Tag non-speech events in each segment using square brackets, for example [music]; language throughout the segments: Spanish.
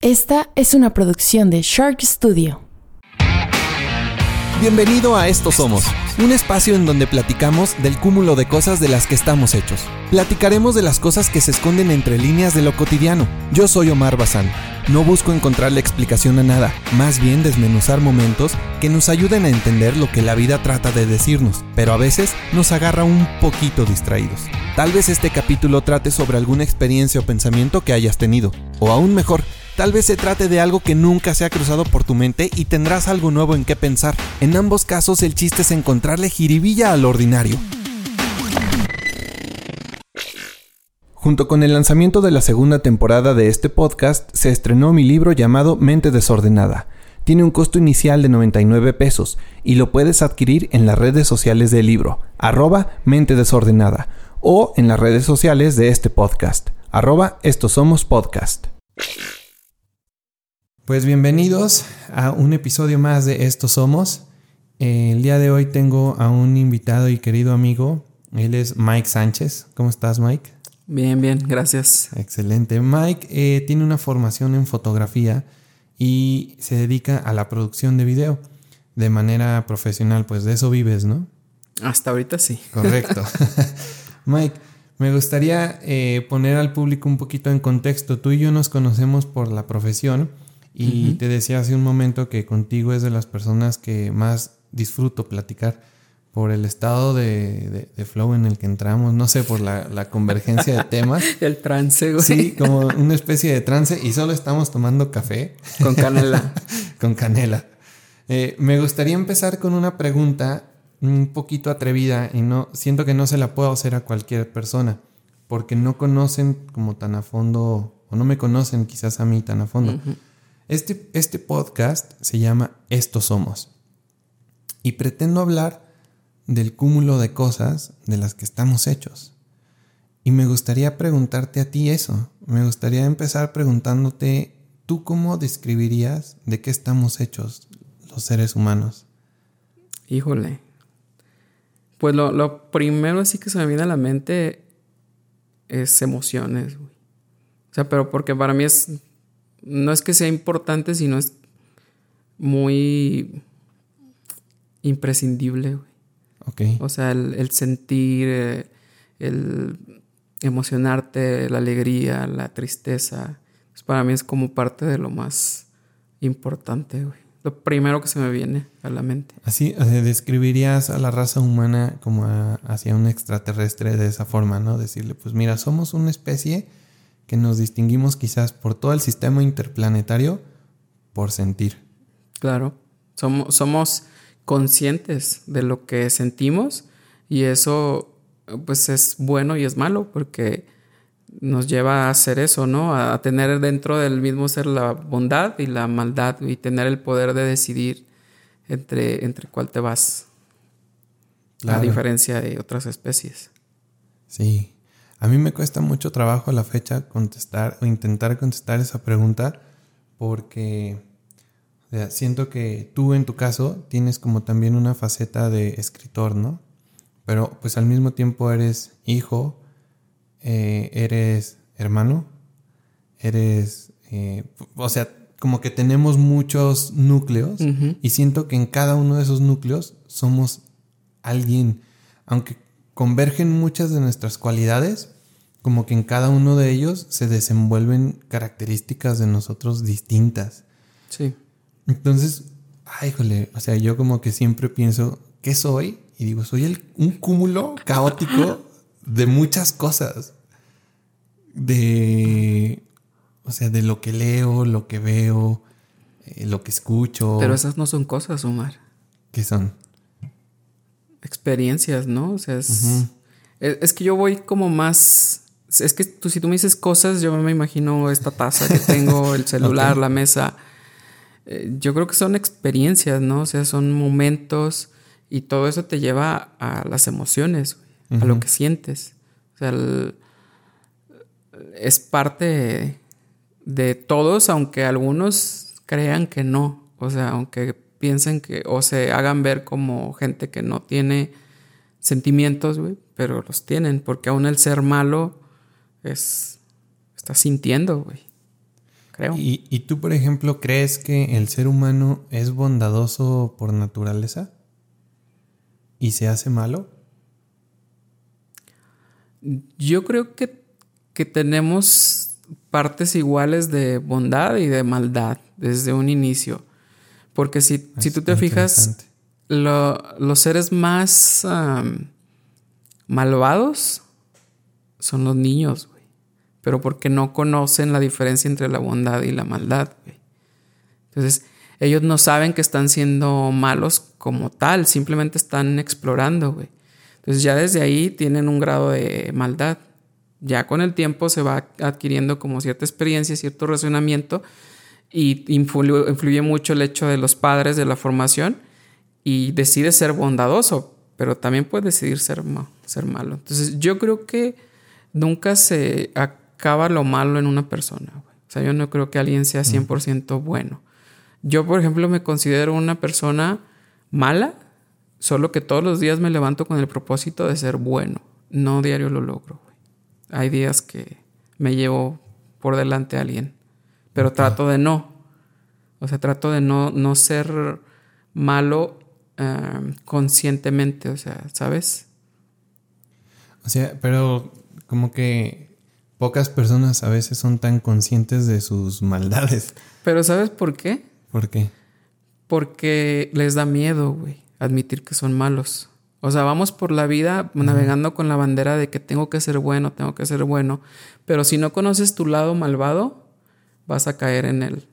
Esta es una producción de Shark Studio. Bienvenido a Esto Somos, un espacio en donde platicamos del cúmulo de cosas de las que estamos hechos. Platicaremos de las cosas que se esconden entre líneas de lo cotidiano. Yo soy Omar Bazán. No busco encontrar la explicación a nada, más bien desmenuzar momentos que nos ayuden a entender lo que la vida trata de decirnos, pero a veces nos agarra un poquito distraídos. Tal vez este capítulo trate sobre alguna experiencia o pensamiento que hayas tenido, o aún mejor, Tal vez se trate de algo que nunca se ha cruzado por tu mente y tendrás algo nuevo en qué pensar. En ambos casos el chiste es encontrarle jiribilla al ordinario. Junto con el lanzamiento de la segunda temporada de este podcast, se estrenó mi libro llamado Mente Desordenada. Tiene un costo inicial de 99 pesos y lo puedes adquirir en las redes sociales del libro, arroba Mente Desordenada, o en las redes sociales de este podcast, arroba Estos Somos Podcast. Pues bienvenidos a un episodio más de Estos Somos. el día de hoy tengo a un invitado y querido amigo. Él es Mike Sánchez. ¿Cómo estás, Mike? Bien, bien, gracias. Excelente. Mike eh, tiene una formación en fotografía y se dedica a la producción de video de manera profesional. Pues de eso vives, ¿no? Hasta ahorita sí. Correcto. [laughs] [laughs] Mike, me gustaría eh, poner al público un poquito en contexto. Tú y yo nos conocemos por la profesión y te decía hace un momento que contigo es de las personas que más disfruto platicar por el estado de, flow en el que entramos, no sé, por la, convergencia de temas. [laughs] el trance, güey. Sí, como una especie de trance y solo estamos tomando café. Con canela. [laughs] con canela. Eh, me gustaría empezar con una pregunta un poquito atrevida y no siento que no se la puedo hacer a cualquier persona porque no conocen como tan a fondo o no me conocen quizás a mí tan a fondo. Este, este podcast se llama Estos Somos y pretendo hablar del cúmulo de cosas de las que estamos hechos. Y me gustaría preguntarte a ti eso. Me gustaría empezar preguntándote, ¿tú cómo describirías de qué estamos hechos los seres humanos? Híjole. Pues lo, lo primero así que se me viene a la mente es emociones. O sea, pero porque para mí es no es que sea importante, sino es muy imprescindible, güey. Ok. O sea, el, sentir, eh, el emocionarte, la alegría, la tristeza, pues para mí es como parte de lo más importante, güey. Lo primero que se me viene a la mente. Así, describirías a la raza humana como hacia un extraterrestre de esa forma, ¿no? Decirle, pues mira, somos una especie que nos distinguimos quizás por todo el sistema interplanetario por sentir. Claro, somos, somos conscientes de lo que sentimos y eso pues es bueno y es malo porque nos lleva a hacer eso, ¿no? A tener dentro del mismo ser la bondad y la maldad y tener el poder de decidir entre, entre cuál te vas. A diferencia de otras especies. Sí. A mí me cuesta mucho trabajo a la fecha contestar o intentar contestar esa pregunta porque siento que tú en tu caso tienes como también una faceta de escritor, ¿no? Pero pues al mismo tiempo eres hijo, eh, eres hermano, eres, eh, o sea, como que tenemos muchos núcleos y siento que en cada uno de esos núcleos somos alguien, aunque convergen muchas de nuestras cualidades, como que en cada uno de ellos se desenvuelven características de nosotros distintas. Sí. Entonces, ay, jole, o sea, yo como que siempre pienso, ¿qué soy? Y digo, soy el, un cúmulo caótico de muchas cosas. De, o sea, de lo que leo, lo que veo, eh, lo que escucho. Pero esas no son cosas, Omar. ¿Qué son? Experiencias, ¿no? O sea, es, que yo voy como más... Es que tú, si tú me dices cosas, yo me imagino esta taza que tengo, [laughs] el celular, la mesa. Eh, yo creo que son experiencias, ¿no? O sea, son momentos y todo eso te lleva a las emociones, a lo que sientes. O sea, es parte de todos, aunque algunos crean que no. O sea, aunque piensen que o se hagan ver como gente que no tiene sentimientos, güey, pero los tienen, porque aún el ser malo es está sintiendo, güey. creo. ¿Y, ¿Y tú, por ejemplo, crees que el ser humano es bondadoso por naturaleza? ¿Y se hace malo? Yo creo que, que tenemos partes iguales de bondad y de maldad desde un inicio. Porque si, si tú te fijas, lo- los seres más malvados son los niños, güey. Pero porque no conocen la diferencia entre la bondad y la maldad, güey. Entonces, ellos no saben que están siendo malos como tal, simplemente están explorando, güey. Entonces ya desde ahí tienen un grado de maldad. Ya con el tiempo se va adquiriendo como cierta experiencia, cierto razonamiento y influye, influye mucho el hecho de los padres de la formación y decide ser bondadoso, pero también puede decidir ser, ma- ser malo. Entonces yo creo que nunca se acaba lo malo en una persona. güey. O sea, yo no creo que alguien sea 100% bueno. Yo, por ejemplo, me considero una persona mala, solo que todos los días me levanto con el propósito de ser bueno. No diario lo logro. güey. Hay días que me llevo por delante a alguien, pero trato de no. O sea, trato de no, no ser malo eh, conscientemente, o sea, ¿sabes? O sea, pero como que pocas personas a veces son tan conscientes de sus [laughs] maldades. Pero ¿sabes por qué? ¿Por qué? Porque les da miedo, güey, admitir que son malos. O sea, vamos por la vida navegando con la bandera de que tengo que ser bueno, tengo que ser bueno. Pero si no conoces tu lado malvado, vas a caer en él.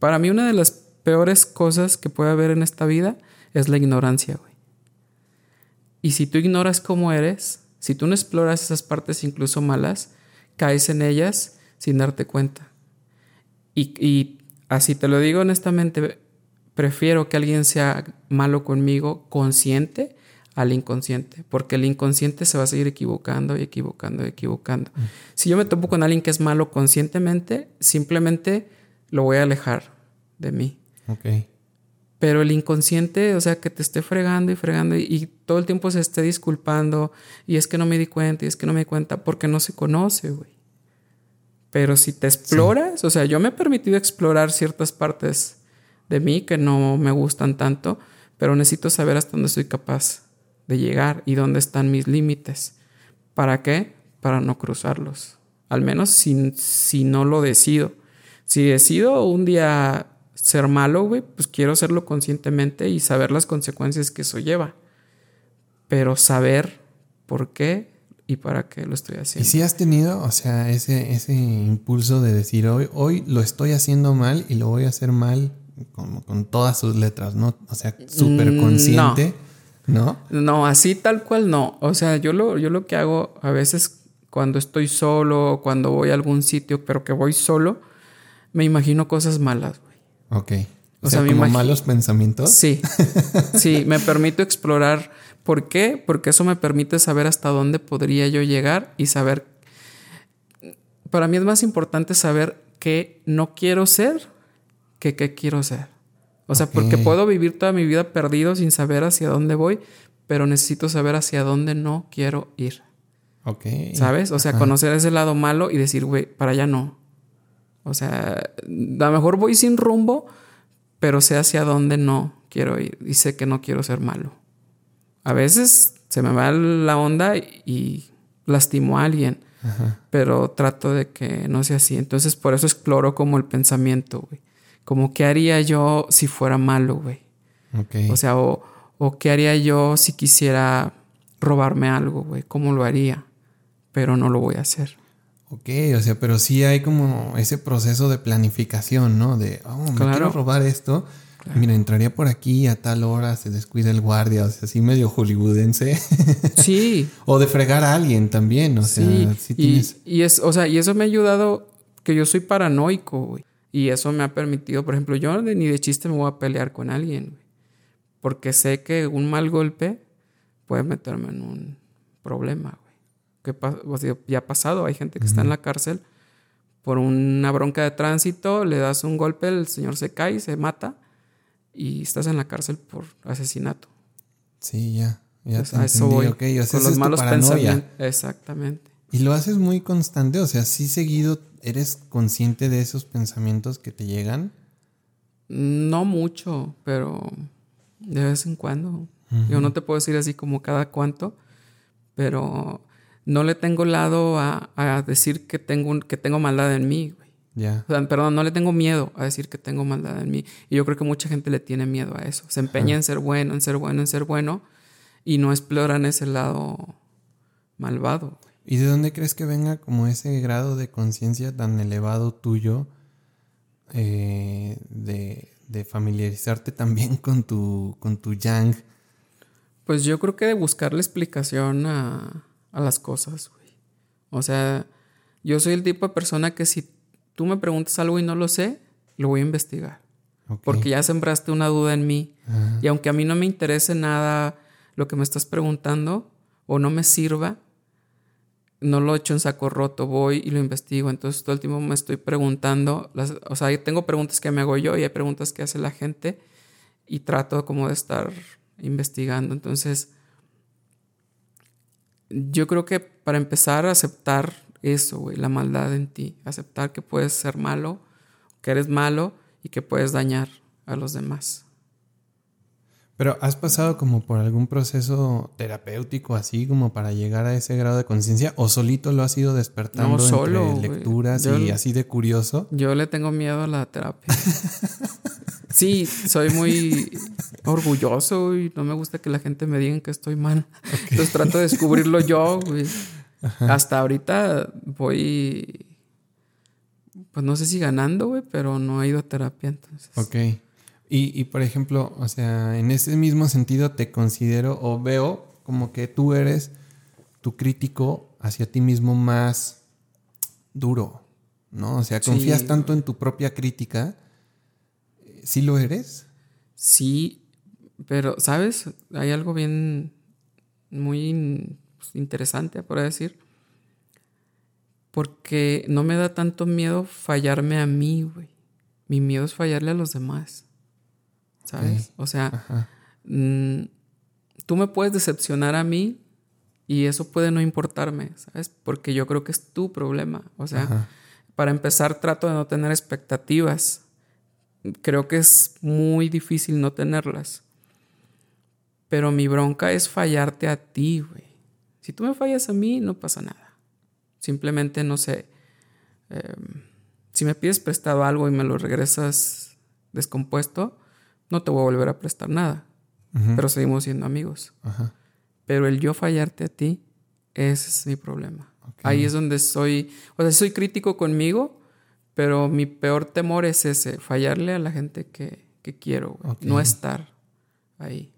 Para mí una de las peores cosas que puede haber en esta vida es la ignorancia, güey. Y si tú ignoras cómo eres, si tú no exploras esas partes incluso malas, caes en ellas sin darte cuenta. Y, y así te lo digo honestamente, prefiero que alguien sea malo conmigo consciente al inconsciente, porque el inconsciente se va a seguir equivocando y equivocando y equivocando. Si yo me topo con alguien que es malo conscientemente, simplemente lo voy a alejar de mí. Ok. Pero el inconsciente, o sea, que te esté fregando y fregando y, y todo el tiempo se esté disculpando y es que no me di cuenta y es que no me di cuenta porque no se conoce, güey. Pero si te exploras, o sea, yo me he permitido explorar ciertas partes de mí que no me gustan tanto, pero necesito saber hasta dónde soy capaz de llegar y dónde están mis límites. ¿Para qué? Para no cruzarlos. Al menos si, si no lo decido. Si decido un día ser malo, güey, pues quiero hacerlo conscientemente y saber las consecuencias que eso lleva. Pero saber por qué y para qué lo estoy ¿Y haciendo. si has tenido, o sea, ese, ese impulso de decir hoy, hoy lo estoy haciendo mal y lo voy a hacer mal con, con todas sus letras, ¿no? O sea, súper Mm, consciente, ¿no? No, así tal cual no. O sea, yo lo, yo lo que hago a veces cuando estoy solo, cuando voy a algún sitio, pero que voy solo, me imagino cosas malas, güey. Ok. O, O sea, como malos pensamientos. Sí, [laughs] sí, me permito explorar. ¿Por qué? Porque eso me permite saber hasta dónde podría yo llegar y saber... Para mí es más importante saber qué no quiero ser que qué quiero ser. O sea, porque puedo vivir toda mi vida perdido sin saber hacia dónde voy, pero necesito saber hacia dónde no quiero ir. Ok. ¿Sabes? O sea, Ajá. conocer ese lado malo y decir, güey, para allá no. O sea, a lo mejor voy sin rumbo, pero sé hacia dónde no quiero ir y sé que no quiero ser malo. A veces se me va la onda y lastimo a alguien, Ajá. pero trato de que no sea así. Entonces, por eso exploro como el pensamiento, güey. Como qué haría yo si fuera malo, güey. Ok. O sea, o, o qué haría yo si quisiera robarme algo, güey. ¿Cómo lo haría? Pero no lo voy a hacer. Ok, o sea, pero sí hay como ese proceso de planificación, ¿no? De, oh, me Claro. quiero robar esto. Mira, entraría por aquí a tal hora, se descuida el guardia, o sea, así medio hollywoodense. [laughs] Sí, o de fregar a alguien también, o sea, sí y, tienes... y es, o sea, y eso me ha ayudado que yo soy paranoico, güey. Y eso me ha permitido, por ejemplo, yo ni de chiste me voy a pelear con alguien, güey. Porque sé que un mal golpe puede meterme en un problema, güey. Que pa- o sea, ya ha pasado, hay gente que está en la cárcel por una bronca de tránsito, le das un golpe, el señor se cae, se mata y estás en la cárcel por asesinato. Sí, ya, ya Entonces, te a eso entendí, voy. ok, o sea, con los malos paranoia. pensamientos. Exactamente. ¿Y lo haces muy constante? O sea, ¿sí seguido eres consciente de esos pensamientos que te llegan? No mucho, pero de vez en cuando. Yo no te puedo decir así como cada cuánto, pero no le tengo lado a, a decir que tengo, que tengo maldad en mí, güey. Ya. O sea, perdón, no le tengo miedo a decir que tengo maldad en mí. Y yo creo que mucha gente le tiene miedo a eso. Se empeña en ser bueno, en ser bueno, en ser bueno, y no exploran ese lado malvado. ¿Y de dónde crees que venga como ese grado de conciencia tan elevado tuyo eh, de, de familiarizarte también [laughs] con tu, con tu yang? Pues yo creo que de buscarle explicación a, a las cosas, güey. O sea, yo soy el tipo de persona que si tú me preguntas algo y no lo sé, lo voy a investigar. Ok. Porque ya sembraste una duda en mí. Ajá. Y aunque a mí no me interese nada lo que me estás preguntando o no me sirva, no lo echo en saco roto, voy y lo investigo. Entonces todo el tiempo me estoy preguntando, las- o sea, tengo preguntas que me hago yo y hay preguntas que hace la gente y trato como de estar investigando. Entonces, yo creo que para empezar a aceptar eso, güey, la maldad en ti, aceptar que puedes ser malo, que eres malo y que puedes dañar a los demás. Pero ¿has pasado como por algún proceso terapéutico así como para llegar a ese grado de conciencia? ¿O solito lo has ido despertando No, solo, entre lecturas Yo- y así de curioso? Yo le tengo miedo a la terapia. sí, soy muy orgulloso y no me gusta que la gente me diga que estoy mal. Entonces trato de descubrirlo yo, güey. Hasta ahorita voy, pues no sé si ganando, güey, pero no he ido a terapia entonces. Ok. Y, y, por ejemplo, o sea, en ese mismo sentido te considero o veo como que tú eres tu crítico hacia ti mismo más duro, ¿no? O sea, Sí, confías tanto en tu propia crítica. ¿Sí lo eres? Sí, pero, ¿sabes? Hay algo bien, muy pues, interesante, por decir. Porque no me da tanto miedo fallarme a mí, güey. Mi miedo es fallarle a los demás. ¿Sabes? O sea, Ajá. mm, tú me puedes decepcionar a mí y eso puede no importarme, ¿sabes? Porque yo creo que es tu problema. O sea, Ajá. para empezar, trato de no tener expectativas. Creo que es muy difícil no tenerlas. Pero mi bronca es fallarte a ti, güey. Si tú me fallas a mí, no pasa nada. Simplemente, no sé, em, si me pides prestado algo y me lo regresas descompuesto, no te voy a volver a prestar nada. Pero seguimos siendo amigos. Ajá. Pero el yo fallarte a ti, ese es mi problema. Ahí es donde soy, o sea, soy crítico conmigo, pero mi peor temor es ese, fallarle a la gente que, que quiero, no estar ahí.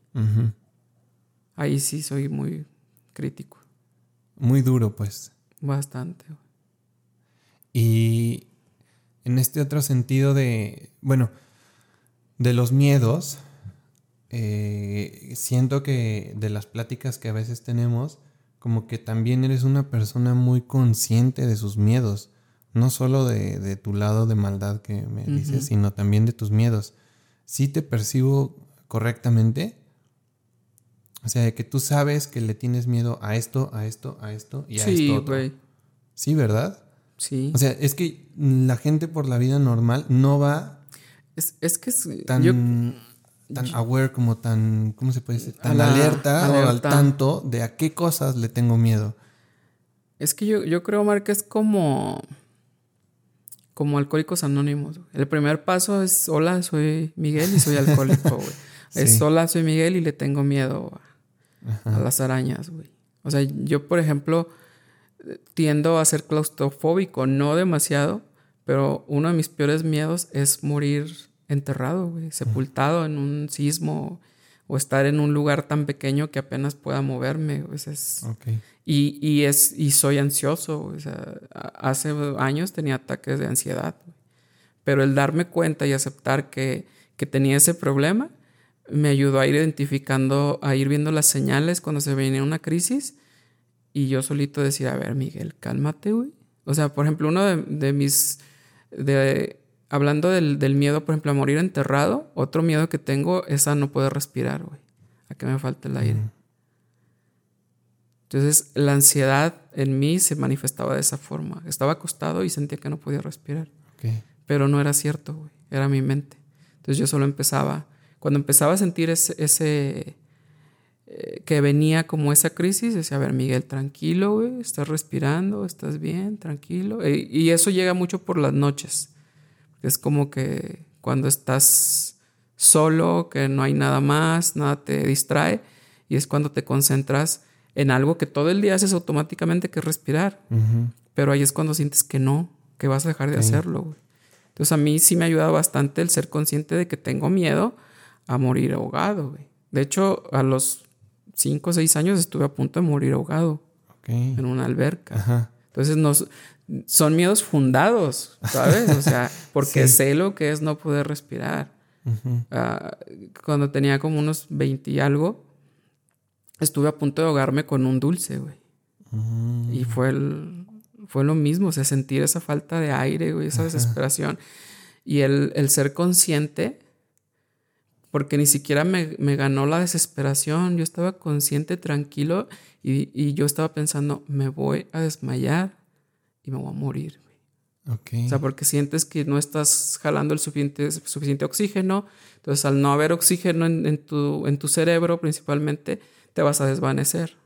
Ahí sí soy muy crítico, Muy duro, pues. bastante. Y en este otro sentido de, bueno, de los miedos, eh, siento que de las pláticas que a veces tenemos, como que también eres una persona muy consciente de sus miedos, no solo de, de tu lado de maldad que me dices, sino también de tus miedos. ¿Sí te percibo correctamente? O sea, de que tú sabes que le tienes miedo a esto, a esto, a esto y a Sí, esto otro. Sí, ¿verdad? Sí. O sea, es que la gente por la vida normal no va es, es que es- tan, yo- tan aware como tan, ¿cómo se puede decir? Tan la- alerta, o al tanto de a qué cosas le tengo miedo. Es que yo, yo creo, Mark, que es como. Como alcohólicos anónimos. El primer paso es: Hola, soy Miguel y soy alcohólico, güey. [laughs] Es. Hola, soy Miguel y le tengo miedo a, a las arañas, güey. O sea, yo, por ejemplo, tiendo a ser claustrofóbico, no demasiado, pero uno de mis peores miedos es morir enterrado, güey, sepultado en un sismo o estar en un lugar tan pequeño que apenas pueda moverme. Ese es, Ok. y, y es, y soy ansioso. O sea, hace años tenía ataques de ansiedad. Pero el darme cuenta y aceptar que, que tenía ese problema me ayudó a ir identificando, a ir viendo las señales cuando se venía una crisis y yo solito decir, a ver, Miguel, cálmate, güey. O sea, por ejemplo, uno de, de mis, de, hablando del, del miedo, por ejemplo, a morir enterrado, otro miedo que tengo es a no poder respirar, güey. A que me falte el aire. Entonces la ansiedad en mí se manifestaba de esa forma. Estaba acostado y sentía que no podía respirar. Pero no era cierto, güey. Era mi mente. Entonces yo solo empezaba, cuando empezaba a sentir ese, ese eh, que venía como esa crisis, decía, a ver, Miguel, tranquilo, güey, estás respirando, estás bien, tranquilo. E, y eso llega mucho por las noches. Es como que cuando estás solo, que no hay nada más, nada te distrae, y es cuando te concentras en algo que todo el día haces automáticamente, que es respirar. Pero ahí es cuando sientes que no, que vas a dejar de hacerlo. Güey. Entonces a mí sí me ha ayudado bastante el ser consciente de que tengo miedo a morir ahogado. Güey. De hecho, a los 5 o 6 años estuve a punto de morir ahogado en una alberca. Entonces nos, son miedos fundados, ¿sabes? O sea, [laughs] porque sé lo que es no poder respirar. Ah, cuando tenía como unos 20 y algo, estuve a punto de ahogarme con un dulce, güey. Mm. Y fue, fue lo mismo, o sea, sentir esa falta de aire, güey, esa desesperación. Y el, el, ser consciente, porque ni siquiera me, me, ganó la desesperación, yo estaba consciente, tranquilo, y, y, yo estaba pensando, me voy a desmayar y me voy a morir. Okay. O sea, porque sientes que no estás jalando el suficiente, suficiente oxígeno, entonces al no haber oxígeno en, en, tu, en tu cerebro principalmente, te vas a desvanecer.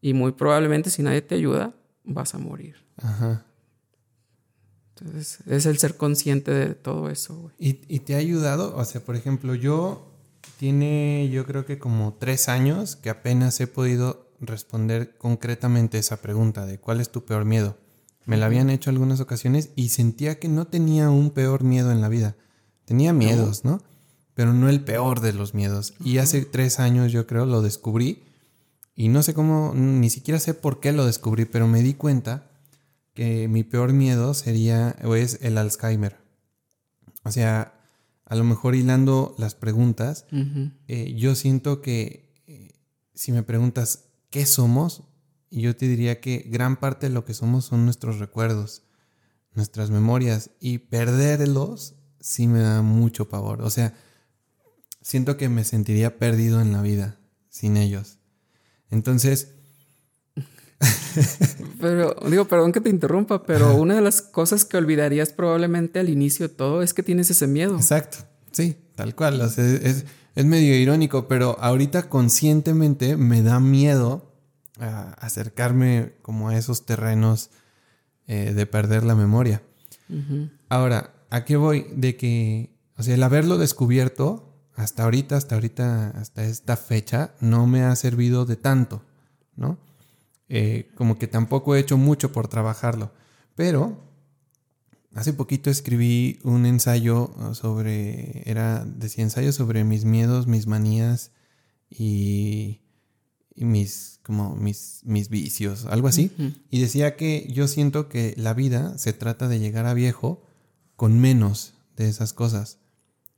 Y muy probablemente si nadie te ayuda, vas a morir. Ajá. Entonces, es el ser consciente de todo eso, güey. ¿Y, ¿Y, te ha ayudado? O sea, por ejemplo, yo tiene, yo creo que como tres años que apenas he podido responder concretamente esa pregunta de cuál es tu peor miedo. Me la habían hecho algunas ocasiones y sentía que no tenía un peor miedo en la vida. Tenía miedos, ¿no? pero no el peor de los miedos. Y hace tres años yo creo lo descubrí y no sé cómo, ni siquiera sé por qué lo descubrí, pero me di cuenta que mi peor miedo sería o es el Alzheimer. O sea, a lo mejor hilando las preguntas, eh, yo siento que eh, si me preguntas qué somos, yo te diría que gran parte de lo que somos son nuestros recuerdos, nuestras memorias, y perderlos sí me da mucho pavor. O sea, siento que me sentiría perdido en la vida sin ellos. Entonces... [laughs] pero, digo, perdón que te interrumpa, pero una de las cosas que olvidarías probablemente al inicio de todo es que tienes ese miedo. Exacto, sí, tal cual. es, medio irónico, pero ahorita conscientemente me da miedo acercarme como a esos terrenos eh, de perder la memoria. Ahora, ¿a qué voy? De que, o sea, el haberlo descubierto hasta ahorita, hasta ahorita, hasta esta fecha, no me ha servido de tanto, ¿no? Eh, como que tampoco he hecho mucho por trabajarlo. Pero hace poquito escribí un ensayo sobre, era, decía ensayo sobre mis miedos, mis manías y, mis, como mis, mis vicios, algo así. Y decía que yo siento que la vida se trata de llegar a viejo con menos de esas cosas.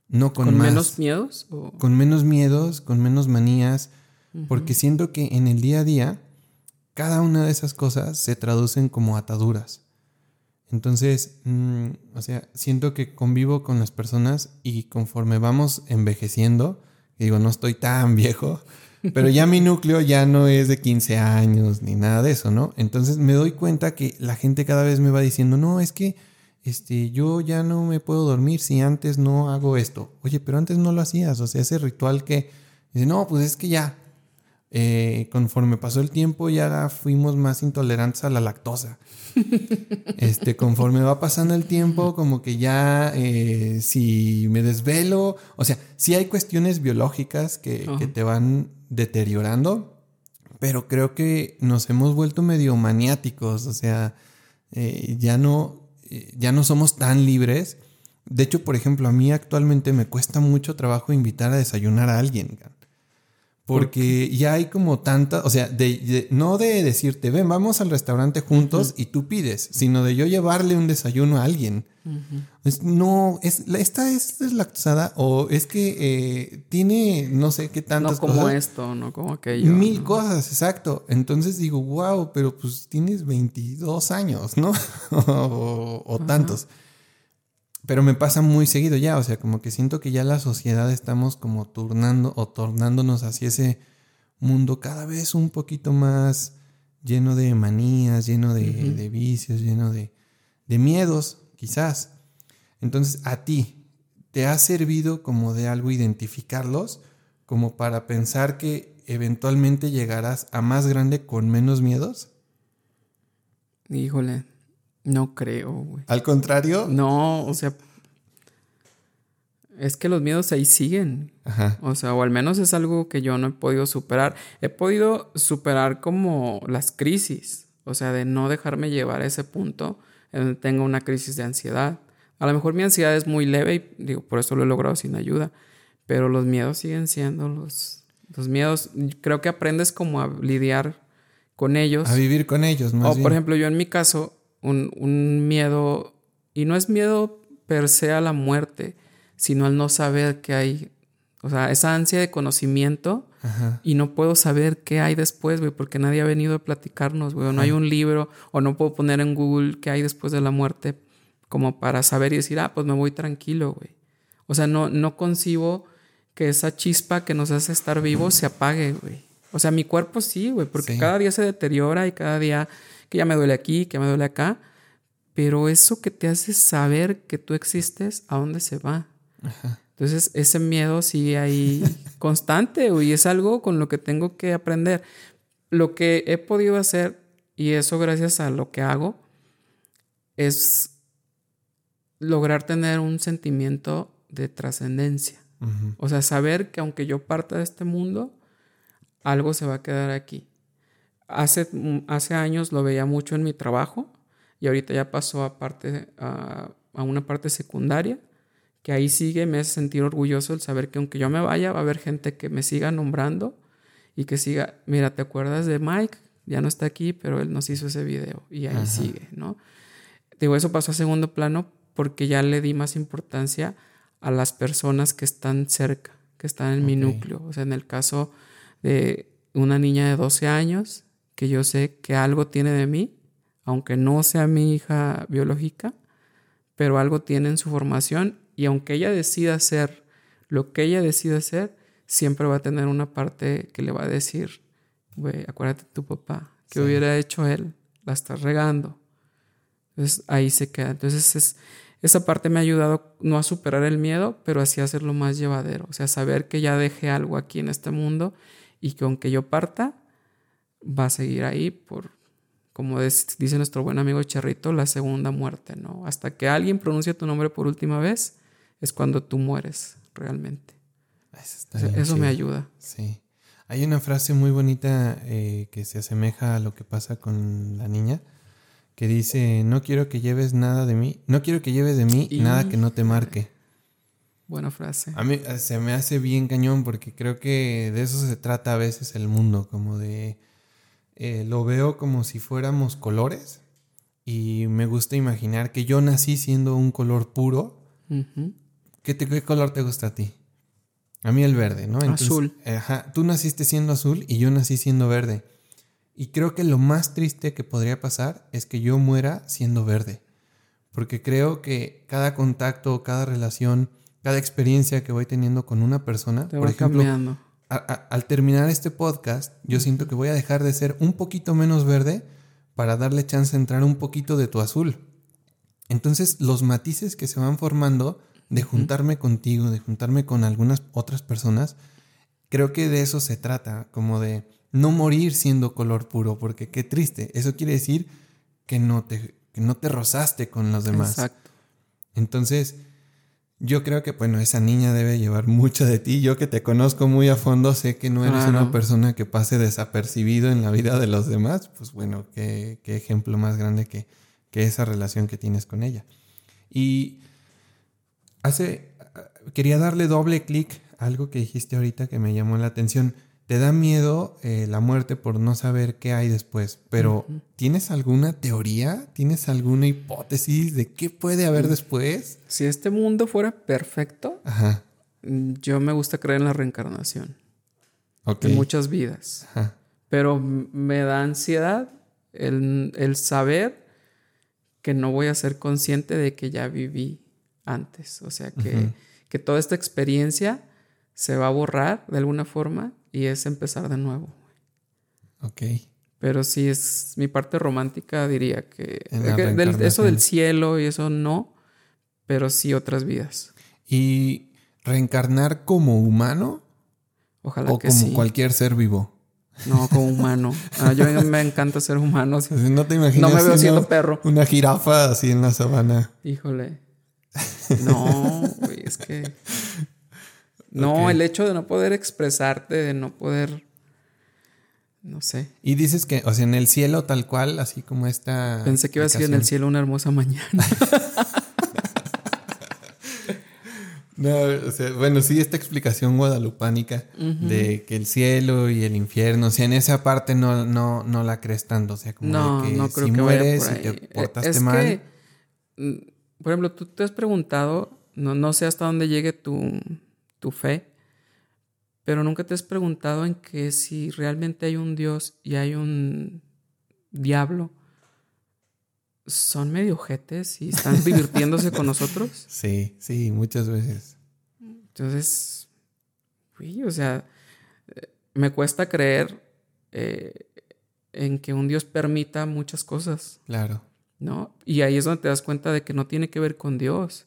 No con, menos miedos? Con menos miedos, con menos manías, porque siento que en el día a día cada una de esas cosas se traducen como ataduras. Entonces, mm, o sea, siento que convivo con las personas y conforme vamos envejeciendo, digo, no estoy tan [laughs] viejo, pero ya mi núcleo ya no es de 15 años ni nada de eso, ¿no? Entonces me doy cuenta que la gente cada vez me va diciendo, no, es que este, yo ya no me puedo dormir si antes no hago esto. Oye, pero antes no lo hacías, o sea, ese ritual que, dice, no, pues es que ya, eh, conforme pasó el tiempo ya fuimos más intolerantes a la lactosa. [laughs] Este, conforme va pasando el tiempo, como que ya eh, si me desvelo, o sea, sí hay cuestiones biológicas que, te van deteriorando, pero creo que nos hemos vuelto medio maniáticos, o sea, eh, ya no, ya no somos tan libres. De hecho, por ejemplo, a mí actualmente me cuesta mucho trabajo invitar a desayunar a alguien. Porque ya hay como tanta, o sea, de, no de decirte, ven, vamos al restaurante juntos y tú pides, sino de yo llevarle un desayuno a alguien. no, es, esta es lactosada o es que eh, tiene no sé qué tantas cosas. No como esto, no como aquello. Mil cosas, exacto. Entonces digo, wow, pero pues tienes 22 años, ¿no? [laughs] o, tantos. Pero me pasa muy seguido ya, o sea, como que siento que ya la sociedad estamos como turnando o tornándonos hacia ese mundo cada vez un poquito más lleno de manías, lleno de, vicios, lleno de, de miedos, quizás. Entonces, a ti, ¿te ha servido como de algo identificarlos, como para pensar que eventualmente llegarás a más grande con menos miedos? Híjole, no creo, güey. Al contrario. No, o sea, es que los miedos ahí siguen. Ajá. O sea, o al menos es algo que yo no he podido superar. He podido superar como las crisis. O sea, de no dejarme llevar a ese punto en donde tengo una crisis de ansiedad. A lo mejor mi ansiedad es muy leve y digo, por eso lo he logrado sin ayuda. Pero los miedos siguen siendo los, los miedos. Creo que aprendes como a lidiar con ellos. A vivir con ellos, más O por ejemplo, yo en mi caso, un, un miedo, y no es miedo per se a la muerte, sino al no saber qué hay. O sea, esa ansia de conocimiento y no puedo saber qué hay después, güey, porque nadie ha venido a platicarnos, güey. O no hay un libro, o no puedo poner en Google qué hay después de la muerte, como para saber y decir, ah, pues me voy tranquilo, güey. O sea, no, no concibo que esa chispa que nos hace estar vivos se apague, güey. O sea, mi cuerpo sí, güey, porque cada día se deteriora y cada día que ya me duele aquí, que ya me duele acá. Pero eso que te hace saber que tú existes, ¿a dónde se va? Entonces, ese miedo sigue ahí [laughs] constante y es algo con lo que tengo que aprender. Lo que he podido hacer, y eso gracias a lo que hago, es lograr tener un sentimiento de trascendencia. O sea, saber que aunque yo parta de este mundo, algo se va a quedar aquí. Hace, hace años lo veía mucho en mi trabajo y ahorita ya pasó a, parte, a una parte secundaria que ahí sigue, me hace sentir orgulloso el saber que aunque yo me vaya, va a haber gente que me siga nombrando y que siga, mira, ¿te acuerdas de Mike? Ya no está aquí, pero él nos hizo ese video y ahí sigue, ¿no? Digo, eso pasó a segundo plano porque ya le di más importancia a las personas que están cerca, que están en mi núcleo. O sea, en el caso de una niña de 12 años, que yo sé que algo tiene de mí, aunque no sea mi hija biológica, pero algo tiene en su formación y aunque ella decida hacer lo que ella decida hacer, siempre va a tener una parte que le va a decir, güey, acuérdate de tu papá, ¿qué hubiera hecho él? La estás regando. Entonces ahí se queda. Entonces es, esa parte me ha ayudado no a superar el miedo, pero así a hacerlo más llevadero. O sea, saber que ya dejé algo aquí en este mundo y que aunque yo parta, va a seguir ahí por, como dice nuestro buen amigo Cherrito, la segunda muerte, ¿no? Hasta que alguien pronuncie tu nombre por última vez, es cuando tú mueres realmente. Eso, me ayuda. Sí. Hay una frase muy bonita eh, que se asemeja a lo que pasa con la niña, que dice, no quiero que lleves nada de mí, no quiero que lleves de mí nada que no te marque. Buena frase. A mí eh, se me hace bien cañón porque creo que de eso se trata a veces el mundo, como de, eh, lo veo como si fuéramos colores y me gusta imaginar que yo nací siendo un color puro. ¿Qué, color te gusta a ti? A mí el verde, ¿no? azul. Ajá, tú naciste siendo azul y yo nací siendo verde. Y creo que lo más triste que podría pasar es que yo muera siendo verde. Porque creo que cada contacto, cada relación, cada experiencia que voy teniendo con una persona, por ejemplo, al terminar este podcast, yo siento que voy a dejar de ser un poquito menos verde para darle chance a entrar un poquito de tu azul. Entonces, los matices que se van formando de juntarme contigo, de juntarme con algunas otras personas, creo que de eso se trata, como de no morir siendo color puro, porque qué triste. Eso quiere decir que no te, no te rozaste con los demás. Exacto. Entonces, yo creo que, bueno, esa niña debe llevar mucho de ti. Yo que te conozco muy a fondo, sé que no eres una persona que pase desapercibido en la vida de los demás. Pues bueno, qué, qué ejemplo más grande que, que esa relación que tienes con ella. Y hace, quería darle doble clic a algo que dijiste ahorita que me llamó la atención. Te da miedo eh, la muerte por no saber qué hay después, pero ¿tienes alguna teoría? ¿Tienes alguna hipótesis de qué puede haber después? Si este mundo fuera perfecto, yo me gusta creer en la reencarnación. En muchas vidas. Pero me da ansiedad el, el saber que no voy a ser consciente de que ya viví antes. O sea, que, que toda esta experiencia se va a borrar de alguna forma y es empezar de nuevo. Ok. Pero sí es mi parte romántica, diría que, del- eso del cielo y eso no, pero sí otras vidas. ¿Y reencarnar como humano Ojalá o que como sí. cualquier ser vivo? No, como [laughs] humano. Ah, yo me encanta ser humano. así. No te imaginas No me veo siendo perro. una jirafa así en la sabana. Híjole. [laughs] No, güey, es que. No, el hecho de no poder expresarte, de no poder. No sé. Y dices que, o sea, en el cielo tal cual, así como esta. Pensé que iba a ser en el cielo una hermosa mañana. [laughs] No, o sea, bueno, sí, esta explicación guadalupánica de que el cielo y el infierno, o sea, en esa parte no, no, no la crees tanto, o sea, como No, de que no creo si que mueres y te portaste Es mal. que, mm, por ejemplo, tú te has preguntado, no, no sé hasta dónde llegue tu, tu fe, pero nunca te has preguntado en que si realmente hay un Dios y hay un diablo, son medio ojetes y están [laughs] divirtiéndose con nosotros. Sí, sí, muchas veces. Entonces, uy, o sea, eh, me cuesta creer eh, en que un Dios permita muchas cosas. Claro. ¿no? Y ahí es donde te das cuenta de que no tiene que ver con Dios.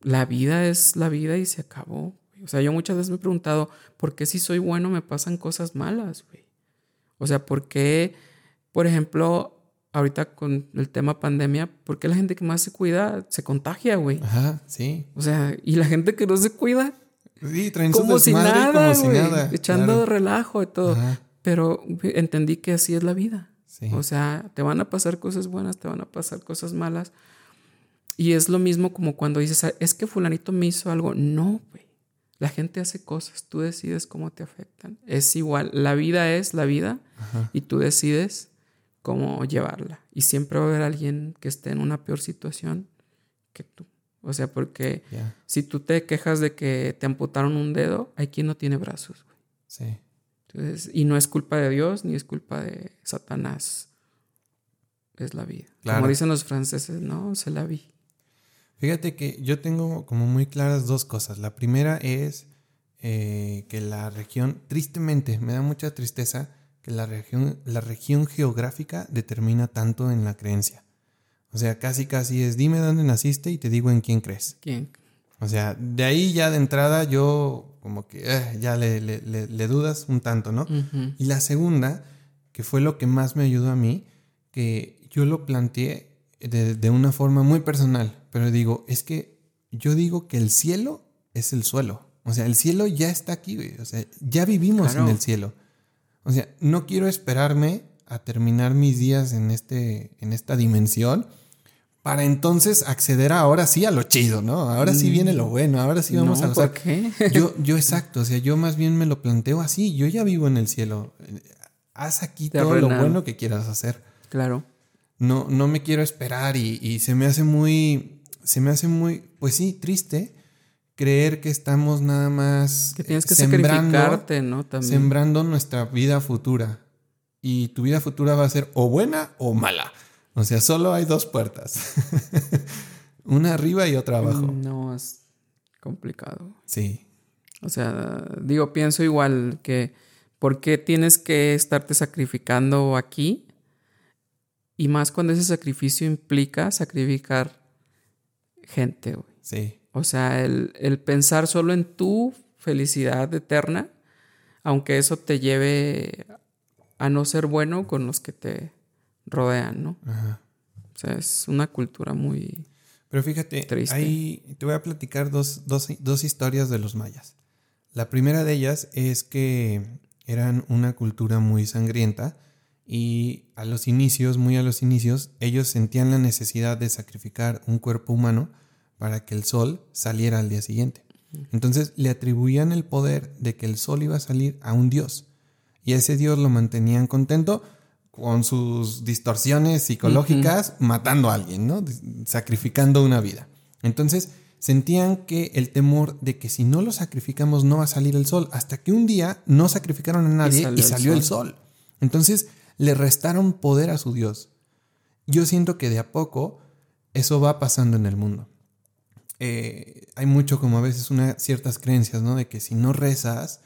La vida es la vida y se acabó. O sea, yo muchas veces me he preguntado, ¿por qué si soy bueno me pasan cosas malas, güey? O sea, ¿por qué, por ejemplo, ahorita con el tema pandemia, ¿por qué la gente que más se cuida se contagia, güey? Ajá, sí. O sea, y la gente que no se cuida, Sí, traen como si nada, como si nada. echando claro. relajo y todo. Ajá, Pero entendí que así es la vida. sí. O sea, te van a pasar cosas buenas, te van a pasar cosas malas. Y es lo mismo como cuando dices, "Ah, es que fulanito me hizo algo. No, güey. La gente hace cosas, tú decides cómo te afectan. Es igual, la vida es la vida Ajá. y tú decides cómo llevarla. Y siempre va a haber alguien que esté en una peor situación que tú. O sea, porque si tú te quejas de que te amputaron un dedo, hay quien no tiene brazos, güey. sí. Entonces, y no es culpa de Dios ni es culpa de Satanás. Es la vida. Claro. Como dicen los franceses, no, se la vi. Fíjate que yo tengo como muy claras dos cosas. La primera es eh, que la región, tristemente, me da mucha tristeza que la región, la región geográfica determina tanto en la creencia. O sea, casi casi es dime dónde naciste y te digo en quién crees. ¿Quién? O sea, de ahí ya de entrada yo como que eh, ya le, le- le- le dudas un tanto, ¿no? Y la segunda, que fue lo que más me ayudó a mí, que yo lo planteé de, de una forma muy personal, pero digo, es que yo digo que el cielo es el suelo. O sea, el cielo ya está aquí, güey. O sea, ya vivimos Claro. en el cielo. O sea, no quiero esperarme a terminar mis días en, este, en esta dimensión para entonces acceder ahora sí a lo chido, ¿no? Ahora sí viene lo bueno, ahora sí vamos Mm. No, a ¿por qué? [laughs] Yo, yo exacto, o sea, yo más bien me lo planteo así, yo ya vivo en el cielo. Haz aquí todo lo bueno que quieras hacer. claro. No, no me quiero esperar y, y se me hace muy, se me hace muy, pues sí, triste creer que estamos nada más Que tienes que sembrando, sacrificarte, ¿no? También. sembrando nuestra vida futura. Y tu vida futura va a ser o buena o mala. O sea, solo hay dos puertas. [laughs] Una arriba y otra abajo. No, es complicado. Sí, O sea, digo, pienso igual que ¿por qué tienes que estarte sacrificando aquí? Y más cuando ese sacrificio implica sacrificar gente, güey. sí, O sea, el, el pensar solo en tu felicidad eterna, aunque eso te lleve a no ser bueno con los que te rodean, ¿no? ajá. O sea, es una cultura muy... Pero fíjate, Triste. ahí te voy a platicar dos, dos- dos historias de los mayas. La primera de ellas es que eran una cultura muy sangrienta y a los inicios, muy a los inicios, ellos sentían la necesidad de sacrificar un cuerpo humano para que el sol saliera al día siguiente. Entonces le atribuían el poder de que el sol iba a salir a un dios y a ese dios lo mantenían contento con sus distorsiones psicológicas, matando a alguien, ¿no? Sacrificando una vida. Entonces sentían que el temor de que si no lo sacrificamos no va a salir el sol, hasta que un día no sacrificaron a nadie y salió salió, el el sol. Entonces le restaron poder a su dios. Yo siento que de a poco eso va pasando en el mundo. Eh, hay mucho como a veces una, ciertas creencias, ¿no? De que si no rezas,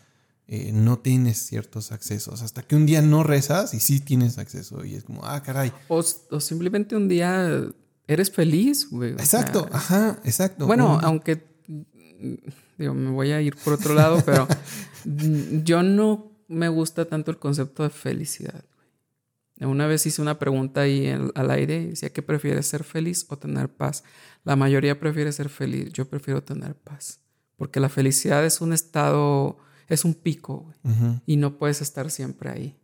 eh, no tienes ciertos accesos. Hasta que un día no rezas y sí tienes acceso. Y es como, ah, caray. O, simplemente un día eres feliz, güey. Exacto, ajá, exacto. Bueno, aunque digo, me voy a ir por otro lado, pero [laughs] yo no me gusta tanto el concepto de felicidad. Una vez hice una pregunta ahí al aire y decía, ¿qué prefieres, ser feliz o tener paz? La mayoría prefiere ser feliz, yo prefiero tener paz, porque la felicidad es un estado, es un pico, y no puedes estar siempre ahí.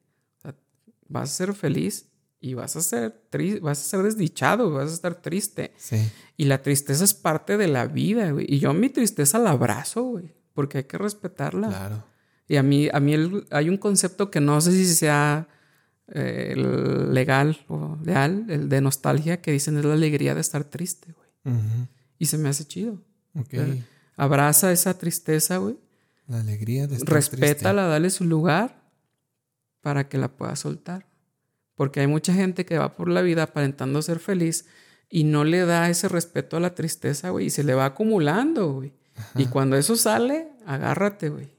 vas a ser feliz y vas a ser triste, vas a ser desdichado, vas a estar triste. Y la tristeza es parte de la vida, güey. Y yo mi tristeza la abrazo, güey, porque hay que respetarla. Claro. Y a mí, a mí hay un concepto que no sé si sea eh, legal o leal, el de nostalgia, que dicen es la alegría de estar triste, güey. Y se me hace chido. Okay. Abraza esa tristeza, güey. La alegría de estar Respétala, dale su lugar para que la pueda soltar. Porque hay mucha gente que va por la vida aparentando ser feliz y no le da ese respeto a la tristeza, güey, y se le va acumulando, güey. Y cuando eso sale, agárrate, güey.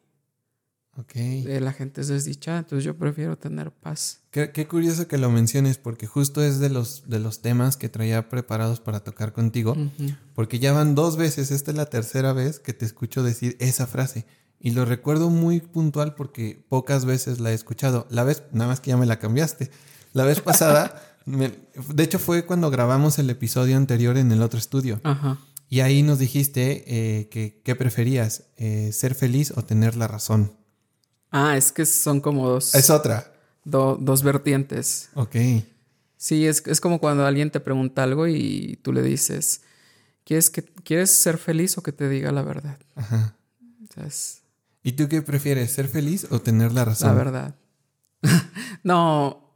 Ok. Eh, la gente es desdichada, entonces yo prefiero tener paz. Qué, curioso que lo menciones, porque justo es de los, de los temas que traía preparados para tocar contigo, porque ya van dos veces, esta es la tercera vez que te escucho decir esa frase. Y lo recuerdo muy puntual porque pocas veces la he escuchado. La vez, nada más que ya me la cambiaste. La vez pasada, [laughs] de hecho fue cuando grabamos el episodio anterior en el otro estudio. Ajá. Y ahí nos dijiste eh, que qué preferías, eh, ser feliz o tener la razón. Ah, es que son como dos. Es otra. dos vertientes. Ok. Sí, es, es como cuando alguien te pregunta algo y tú le dices, ¿quieres, que, ¿quieres ser feliz o que te diga la verdad? Ajá. ¿Y tú qué prefieres, ser feliz o tener la razón? La verdad. [laughs] no,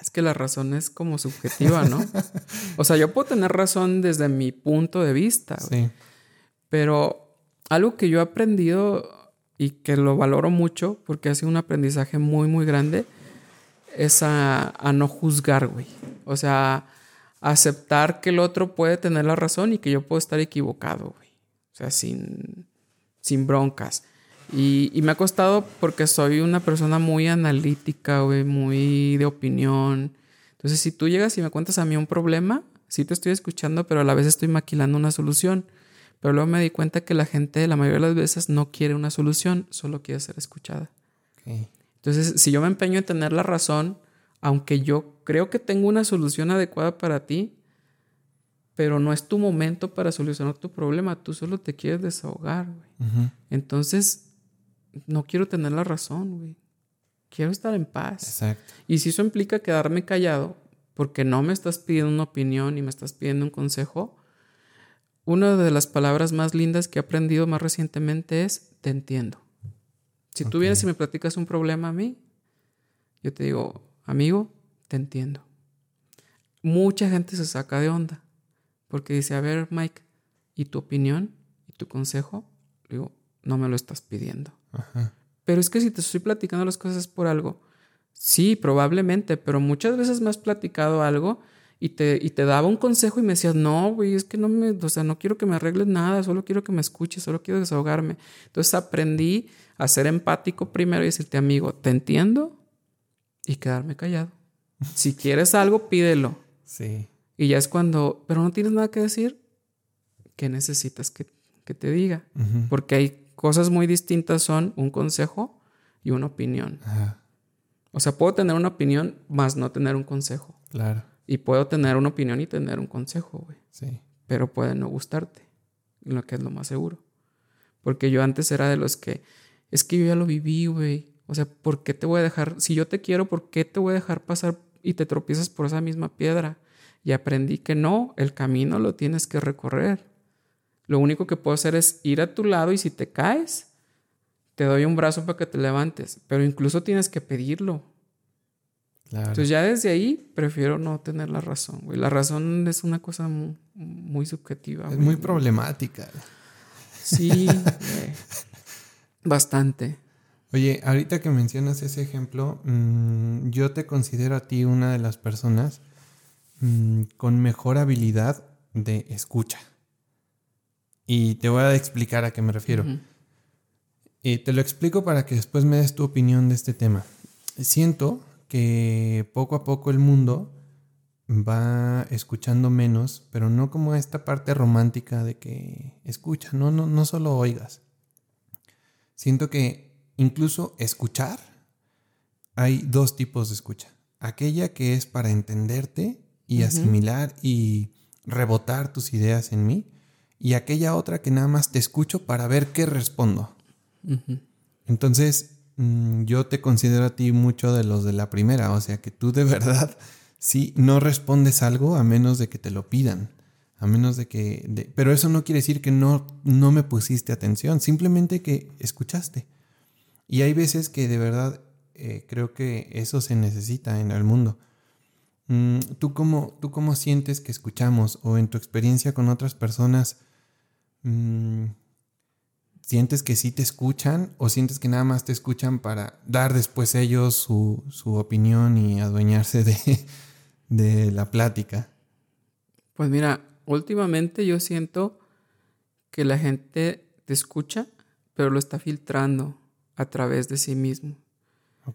es que la razón es como subjetiva, ¿no? [laughs] o sea, yo puedo tener razón desde mi punto de vista, sí. pero algo que yo he aprendido y que lo valoro mucho porque ha sido un aprendizaje muy, muy grande es a, no juzgar, güey. O sea, aceptar que el otro puede tener la razón y que yo puedo estar equivocado, güey. O sea, sin, sin broncas. Y, me ha costado porque soy una persona muy analítica, güey, muy de opinión. Entonces, si tú llegas y me cuentas a mí un problema, sí te estoy escuchando, pero a la vez estoy maquilando una solución. Pero luego me di cuenta que la gente, la mayoría de las veces, no quiere una solución, solo quiere ser escuchada. Entonces, si yo me empeño en tener la razón, aunque yo creo que tengo una solución adecuada para ti, pero no es tu momento para solucionar tu problema, tú solo te quieres desahogar, güey. Entonces, no quiero tener la razón, güey. Quiero estar en paz. Exacto. Y si eso implica quedarme callado porque no me estás pidiendo una opinión y me estás pidiendo un consejo, una de las palabras más lindas que he aprendido más recientemente es te entiendo. Si tú vienes y me platicas un problema a mí, yo te digo, amigo, te entiendo. Mucha gente se saca de onda porque dice, a ver, Mike, ¿y tu opinión? ¿Y tu consejo? Le digo, no me lo estás pidiendo. Pero es que si te estoy platicando las cosas por algo, sí, probablemente, pero muchas veces me has platicado algo y te, y te daba un consejo y me decías, no, güey, es que no me, o sea, no quiero que me arregles nada, solo quiero que me escuches, solo quiero desahogarme. Entonces aprendí a ser empático primero y decirte, amigo, te entiendo y quedarme callado. [laughs] Si quieres algo, pídelo. Sí. Y ya es cuando, pero no tienes nada que decir, ¿qué necesitas que, te diga? Porque hay cosas muy distintas son un consejo y una opinión. O sea, puedo tener una opinión más no tener un consejo. Claro. Y puedo tener una opinión y tener un consejo, güey. Sí. Pero puede no gustarte, lo que es lo más seguro. Porque yo antes era de los que, es que yo ya lo viví, güey. O sea, ¿por qué te voy a dejar? Si yo te quiero, ¿por qué te voy a dejar pasar y te tropiezas por esa misma piedra? Y aprendí que no, el camino lo tienes que recorrer. Lo único que puedo hacer es ir a tu lado y si te caes, te doy un brazo para que te levantes. Pero incluso tienes que pedirlo. Entonces ya desde ahí prefiero no tener la razón, güey. La razón es una cosa muy, subjetiva. Es muy problemática. Sí, [laughs] bastante. Oye, ahorita que mencionas ese ejemplo, mm, yo te considero a ti una de las personas mm, con mejor habilidad de escucha. Y te voy a explicar a qué me refiero. eh, te lo explico para que después me des tu opinión de este tema. Siento que poco a poco el mundo va escuchando menos, pero no como esta parte romántica de que escucha, no, no, no solo oigas. Siento que incluso escuchar, hay dos tipos de escucha. Aquella que es para entenderte y asimilar y rebotar tus ideas en mí, y aquella otra que nada más te escucho para ver qué respondo. Entonces, yo te considero a ti mucho de los de la primera, o sea que tú de [laughs] verdad sí no respondes algo a menos de que te lo pidan, a menos de que... pero eso no quiere decir que no, no me pusiste atención, simplemente que escuchaste. Y hay veces que de verdad eh, creo que eso se necesita en el mundo. Mm, ¿Tú cómo, ¿Tú cómo sientes que escuchamos o en tu experiencia con otras personas? Mm, ¿Sientes que sí te escuchan o sientes que nada más te escuchan para dar después ellos su, opinión y adueñarse de, [laughs] de la plática? Pues mira, últimamente yo siento que la gente te escucha, pero lo está filtrando a través de sí mismo.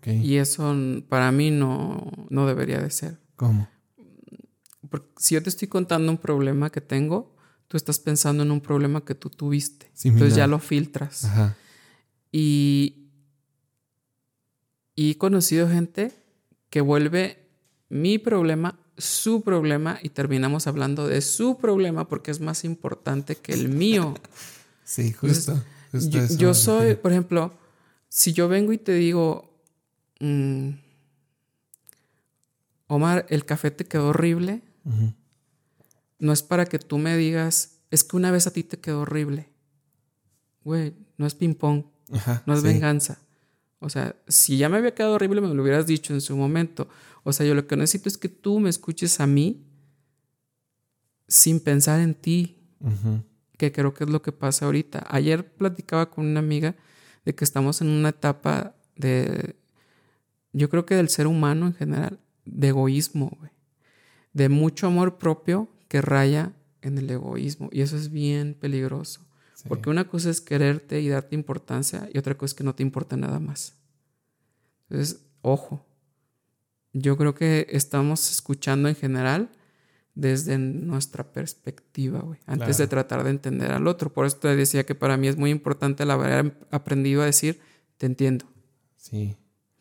Y eso para mí no, no debería de ser. ¿Cómo? Porque si yo te estoy contando un problema que tengo, tú estás pensando en un problema que tú tuviste. Entonces ya lo filtras. Y, y he conocido gente que vuelve mi problema su problema y terminamos hablando de su problema porque es más importante que el mío. [laughs] Sí, justo. yo, soy, por ejemplo, si yo vengo y te digo, mm, Omar, el café te quedó horrible, no es para que tú me digas, es que una vez a ti te quedó horrible. Güey, no es ping-pong, no es venganza. O sea, si ya me había quedado horrible, me lo hubieras dicho en su momento. O sea, yo lo que necesito es que tú me escuches a mí sin pensar en ti, que creo que es lo que pasa ahorita. Ayer platicaba con una amiga de que estamos en una etapa de, yo creo que del ser humano en general, de egoísmo, güey. De mucho amor propio que raya en el egoísmo. Y eso es bien peligroso. Porque una cosa es quererte y darte importancia y otra cosa es que no te importa nada más. Entonces, ojo. Yo creo que estamos escuchando en general desde nuestra perspectiva, güey. Antes de tratar de entender al otro. Por eso te decía que para mí es muy importante el haber aprendido a decir, te entiendo. Sí.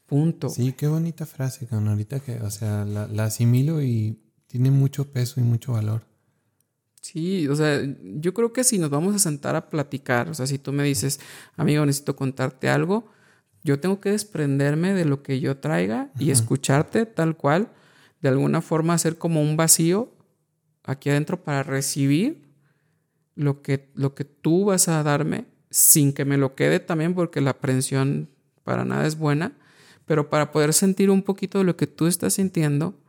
Punto. Sí, qué bonita frase, con ahorita que, o sea, la asimilo y tiene mucho peso y mucho valor. Sí, o sea, yo creo que si nos vamos a sentar a platicar, o sea, si tú me dices, amigo, necesito contarte algo, yo tengo que desprenderme de lo que yo traiga y escucharte tal cual, de alguna forma hacer como un vacío aquí adentro para recibir lo que, lo que tú vas a darme sin que me lo quede también porque la aprensión para nada es buena, pero para poder sentir un poquito de lo que tú estás sintiendo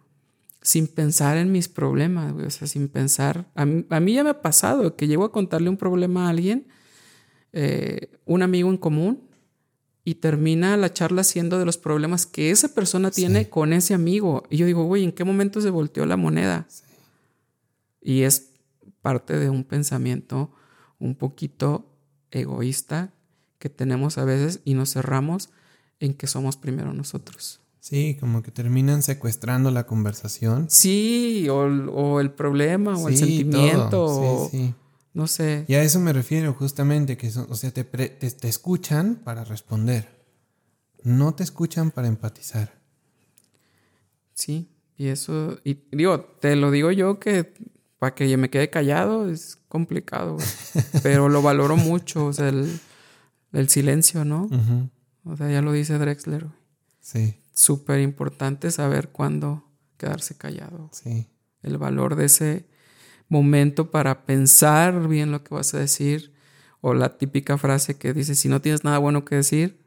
sin pensar en mis problemas, güey. O sea, sin pensar. A mí, ya me ha pasado que llego a contarle un problema a alguien, eh, un amigo en común, y termina la charla siendo de los problemas que esa persona tiene con ese amigo. Y yo digo, güey, ¿en qué momento se volteó la moneda? Y es parte de un pensamiento un poquito egoísta que tenemos a veces y nos cerramos en que somos primero nosotros. Sí, como que terminan secuestrando la conversación. Sí, o, el problema, o el sentimiento, sí, sí. no sé. Y a eso me refiero justamente, que o sea, te, te, escuchan para responder, no te escuchan para empatizar. Sí, y eso, y digo, te lo digo yo que para que me quede callado es complicado, [laughs] pero lo valoro mucho, o sea, el, silencio, ¿no? O sea, ya lo dice Drexler. Sí súper importante saber cuándo quedarse callado. Sí. El valor de ese momento para pensar bien lo que vas a decir. O la típica frase que dice, si no tienes nada bueno que decir,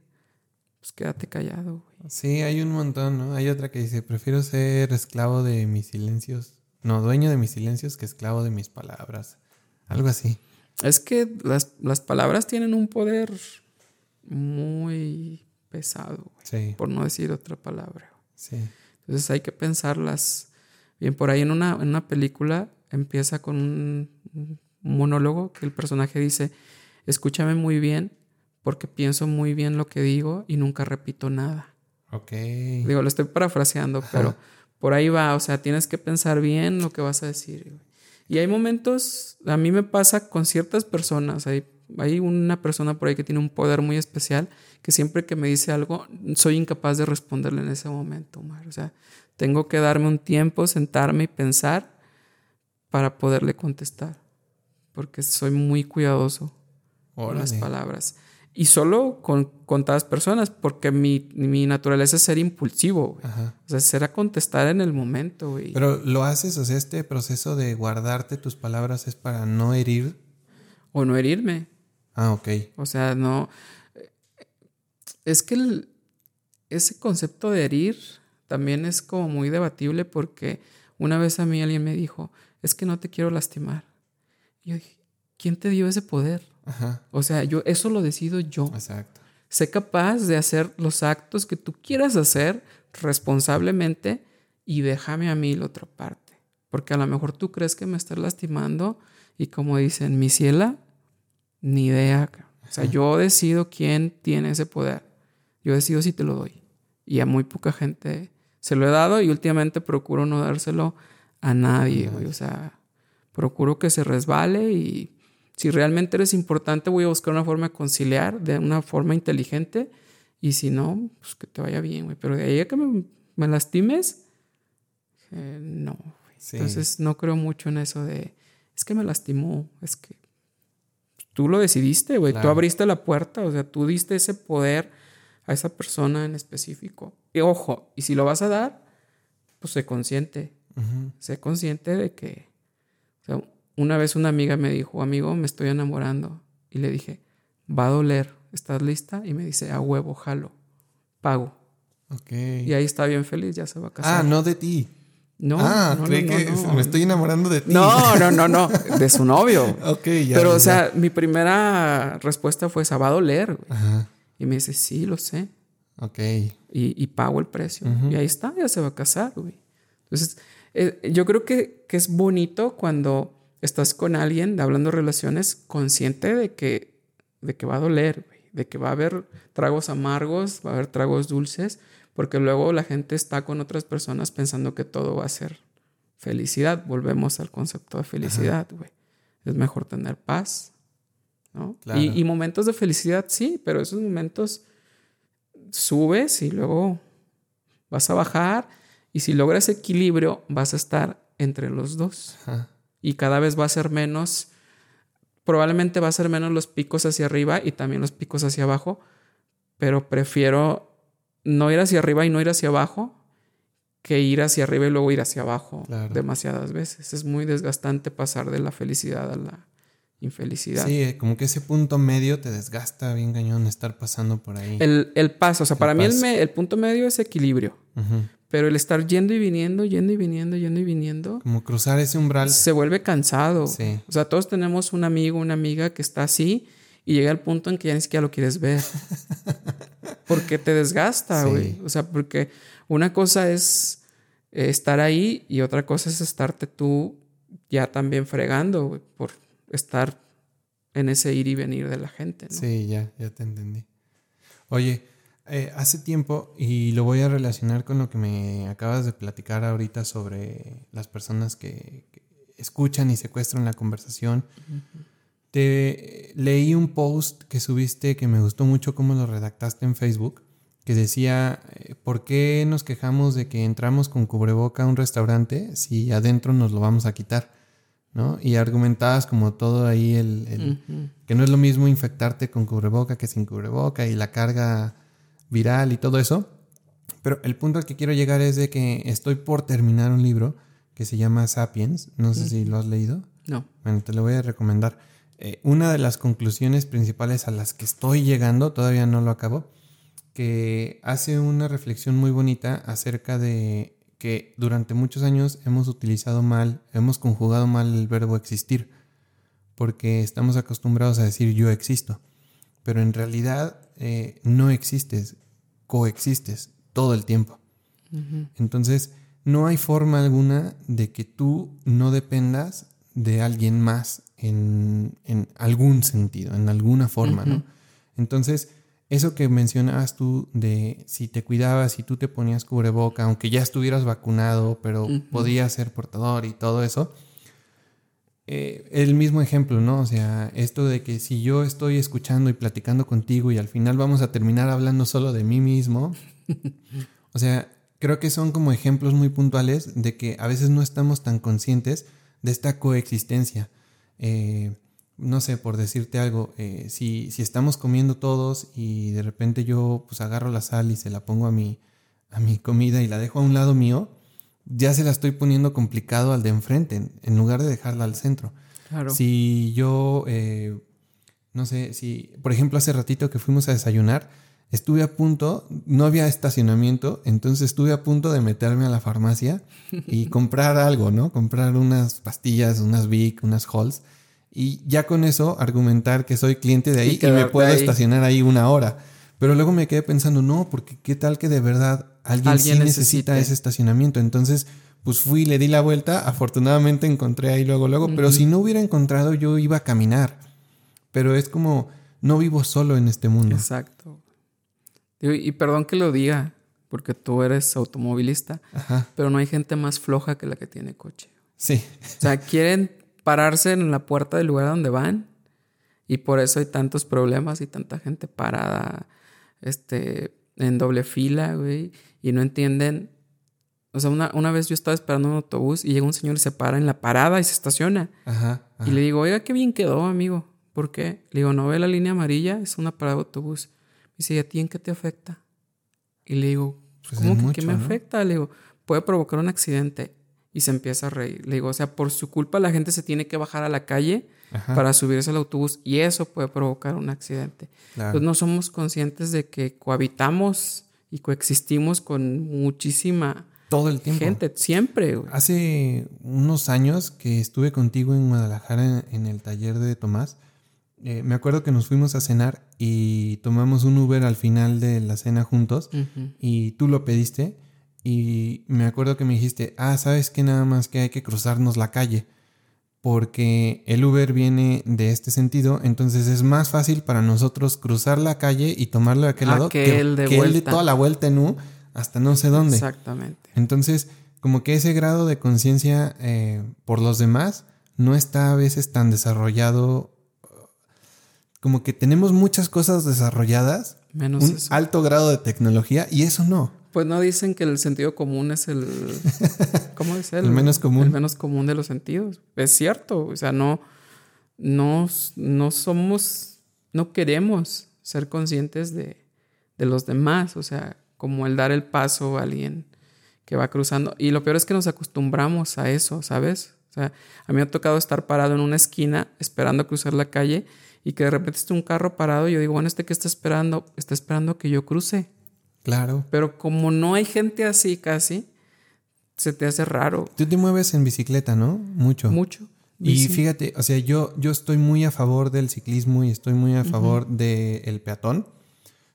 pues quédate callado. Sí, hay un montón, ¿no? Hay otra que dice, prefiero ser esclavo de mis silencios. No, dueño de mis silencios que esclavo de mis palabras. Algo así. Es que las, las palabras tienen un poder muy pesado, por no decir otra palabra. Entonces hay que pensarlas. Bien, por ahí en una, en una película empieza con un, monólogo que el personaje dice, escúchame muy bien porque pienso muy bien lo que digo y nunca repito nada. Ok. Digo, lo estoy parafraseando, pero por ahí va. O sea, tienes que pensar bien lo que vas a decir. Y hay momentos, a mí me pasa con ciertas personas. Hay, hay una persona por ahí que tiene un poder muy especial que siempre que me dice algo, soy incapaz de responderle en ese momento, Omar. O sea, tengo que darme un tiempo, sentarme y pensar para poderle contestar. Porque soy muy cuidadoso con las palabras. Y solo con contadas personas, porque mi, mi naturaleza es ser impulsivo, O sea, ser a contestar en el momento, güey. Pero lo haces, o sea, este proceso de guardarte tus palabras es para no herir. O no herirme. Ah, ok. O sea, no. Es que ese concepto de herir también es como muy debatible porque una vez a mí alguien me dijo, es que no te quiero lastimar. Y yo dije, ¿quién te dio ese poder? O sea, yo eso lo decido yo. Exacto. Sé capaz de hacer los actos que tú quieras hacer responsablemente y déjame a mí la otra parte. Porque a lo mejor tú crees que me estás lastimando y como dicen, mi ciela, ni idea. O sea, yo decido quién tiene ese poder. Yo decido si te lo doy. Y a muy poca gente se lo he dado y últimamente procuro no dárselo a nadie. O sea, procuro que se resbale y si realmente eres importante, voy a buscar una forma de conciliar de una forma inteligente. Y si no, pues que te vaya bien, güey. Pero de ahí a que me, lastimes, eh, no. Entonces no creo mucho en eso de, es que me lastimó, es que tú lo decidiste, güey. Tú abriste la puerta, o sea, tú diste ese poder a esa persona en específico. Y ojo, y si lo vas a dar, pues sé consciente. Sé consciente de que, o sea, una vez una amiga me dijo, amigo, me estoy enamorando. Y le dije, va a doler, ¿estás lista? Y me dice, a huevo, jalo, pago. Ok. Y ahí está bien feliz, ya se va a casar. Ah, no de ti. No, ah, no, cree que me estoy enamorando de ti. No, no, no, no, de su novio. [laughs] ok, ya. Pero, o sea, mi primera respuesta fue, esa va a doler. Ajá. Y me dice, sí, lo sé. Ok. Y, pago el precio. Y ahí está, ya se va a casar, güey. Entonces, eh, yo creo que, que es bonito cuando estás con alguien hablando de relaciones consciente de que, de que va a doler, de que va a haber tragos amargos, va a haber tragos dulces, porque luego la gente está con otras personas pensando que todo va a ser felicidad. Volvemos al concepto de felicidad, güey. Es mejor tener paz, ¿no? Y, y, momentos de felicidad, sí, pero esos momentos subes y luego vas a bajar y si logras equilibrio vas a estar entre los dos. Ajá y cada vez va a ser menos, probablemente va a ser menos los picos hacia arriba y también los picos hacia abajo, pero prefiero no ir hacia arriba y no ir hacia abajo que ir hacia arriba y luego ir hacia abajo demasiadas veces. Es muy desgastante pasar de la felicidad a la infelicidad. Sí, eh, como que ese punto medio te desgasta bien cañón estar pasando por ahí. El, paso, o sea, para mí el, el, punto medio es equilibrio. Pero el estar yendo y viniendo, yendo y viniendo, yendo y viniendo. Como cruzar ese umbral. Se vuelve cansado. Sí. O sea, todos tenemos un amigo, una amiga que está así y llega al punto en que ya ni siquiera lo quieres ver. [laughs] porque te desgasta, güey. O sea, porque una cosa es eh, estar ahí y otra cosa es estarte tú ya también fregando, güey, por estar en ese ir y venir de la gente. ¿no? Sí, ya, ya te entendí. Oye, eh, hace tiempo, y lo voy a relacionar con lo que me acabas de platicar ahorita sobre las personas que, escuchan y secuestran la conversación. Te leí un post que subiste que me gustó mucho cómo lo redactaste en Facebook, que decía, eh, ¿por qué nos quejamos de que entramos con cubreboca a un restaurante si adentro nos lo vamos a quitar? ¿No? Y argumentabas como todo ahí el, que no es lo mismo infectarte con cubreboca que sin cubreboca y la carga viral y todo eso. Pero el punto al que quiero llegar es de que estoy por terminar un libro que se llama Sapiens. No sé si lo has leído. No. Bueno, te lo voy a recomendar. Eh, una de las conclusiones principales a las que estoy llegando, todavía no lo acabo, que hace una reflexión muy bonita acerca de que durante muchos años hemos utilizado mal, hemos conjugado mal el verbo existir, porque estamos acostumbrados a decir yo existo, pero en realidad eh, no existes, coexistes todo el tiempo. Entonces, no hay forma alguna de que tú no dependas de alguien más en, algún sentido, en alguna forma, ¿no? Entonces, eso que mencionabas tú de si te cuidabas, si tú te ponías cubreboca, aunque ya estuvieras vacunado, pero podías ser portador y todo eso, eh, el mismo ejemplo, ¿no? O sea, esto de que si yo estoy escuchando y platicando contigo y al final vamos a terminar hablando solo de mí mismo, [laughs] o sea, creo que son como ejemplos muy puntuales de que a veces no estamos tan conscientes de esta coexistencia. Eh, no sé, por decirte algo, eh, si, si, estamos comiendo todos y de repente yo pues agarro la sal y se la pongo a mi, a mi comida y la dejo a un lado mío, ya se la estoy poniendo complicado al de enfrente, en lugar de dejarla al centro. Claro. Si yo, eh, no sé, si, por ejemplo, hace ratito que fuimos a desayunar, estuve a punto, no había estacionamiento, entonces estuve a punto de meterme a la farmacia y [laughs] comprar algo, ¿no? Comprar unas pastillas, unas Vic, unas Halls, y ya con eso argumentar que soy cliente de ahí y, me puedo estacionar ahí una hora. Pero luego me quedé pensando, no, porque qué tal que de verdad alguien, sí necesita ese estacionamiento. Entonces, pues fui, le di la vuelta, afortunadamente encontré ahí luego, luego, pero si no hubiera encontrado yo iba a caminar. Pero es como, no vivo solo en este mundo. Exacto. Y, perdón que lo diga, porque tú eres automovilista, pero no hay gente más floja que la que tiene coche. Sí. O sea, quieren pararse en la puerta del lugar donde van y por eso hay tantos problemas y tanta gente parada este, en doble fila, güey, y no entienden. O sea, una, una, vez yo estaba esperando un autobús y llega un señor y se para en la parada y se estaciona. Ajá, Y le digo, oiga, qué bien quedó, amigo. ¿Por qué? Le digo, no ve la línea amarilla, es una parada de autobús. Me dice, ¿y a ti en qué te afecta? Y le digo, pues ¿cómo que qué me afecta? Le digo, puede provocar un accidente. Y se empieza a reír. Le digo, o sea, por su culpa la gente se tiene que bajar a la calle para subirse al autobús y eso puede provocar un accidente. Entonces no somos conscientes de que cohabitamos y coexistimos con muchísima todo el tiempo. Gente, siempre. Hace unos años que estuve contigo en Guadalajara en, el taller de Tomás, eh, me acuerdo que nos fuimos a cenar y tomamos un Uber al final de la cena juntos y tú lo pediste y me acuerdo que me dijiste, ah, sabes que nada más que hay que cruzarnos la calle porque el Uber viene de este sentido, entonces es más fácil para nosotros cruzar la calle y tomarlo de aquel lado que, el de, de toda la vuelta en U hasta no sé dónde. Exactamente. Entonces, como que ese grado de conciencia eh, por los demás no está a veces tan desarrollado. Como que tenemos muchas cosas desarrolladas, menos un alto grado de tecnología y eso no. Pues no dicen que el sentido común es el. [laughs] ¿Cómo es el, el menos común? El menos común de los sentidos. Es cierto. O sea, no, no, no somos. No queremos ser conscientes de, de los demás. O sea, como el dar el paso a alguien que va cruzando. Y lo peor es que nos acostumbramos a eso, ¿sabes? O sea, a mí me ha tocado estar parado en una esquina esperando cruzar la calle y que de repente esté un carro parado y yo digo, bueno, este que está esperando, está esperando que yo cruce. Claro. Pero como no hay gente así casi, se te hace raro. Tú te mueves en bicicleta, ¿no? Mucho. Mucho. Y fíjate, o sea, yo, yo estoy muy a favor del ciclismo y estoy muy a favor del peatón.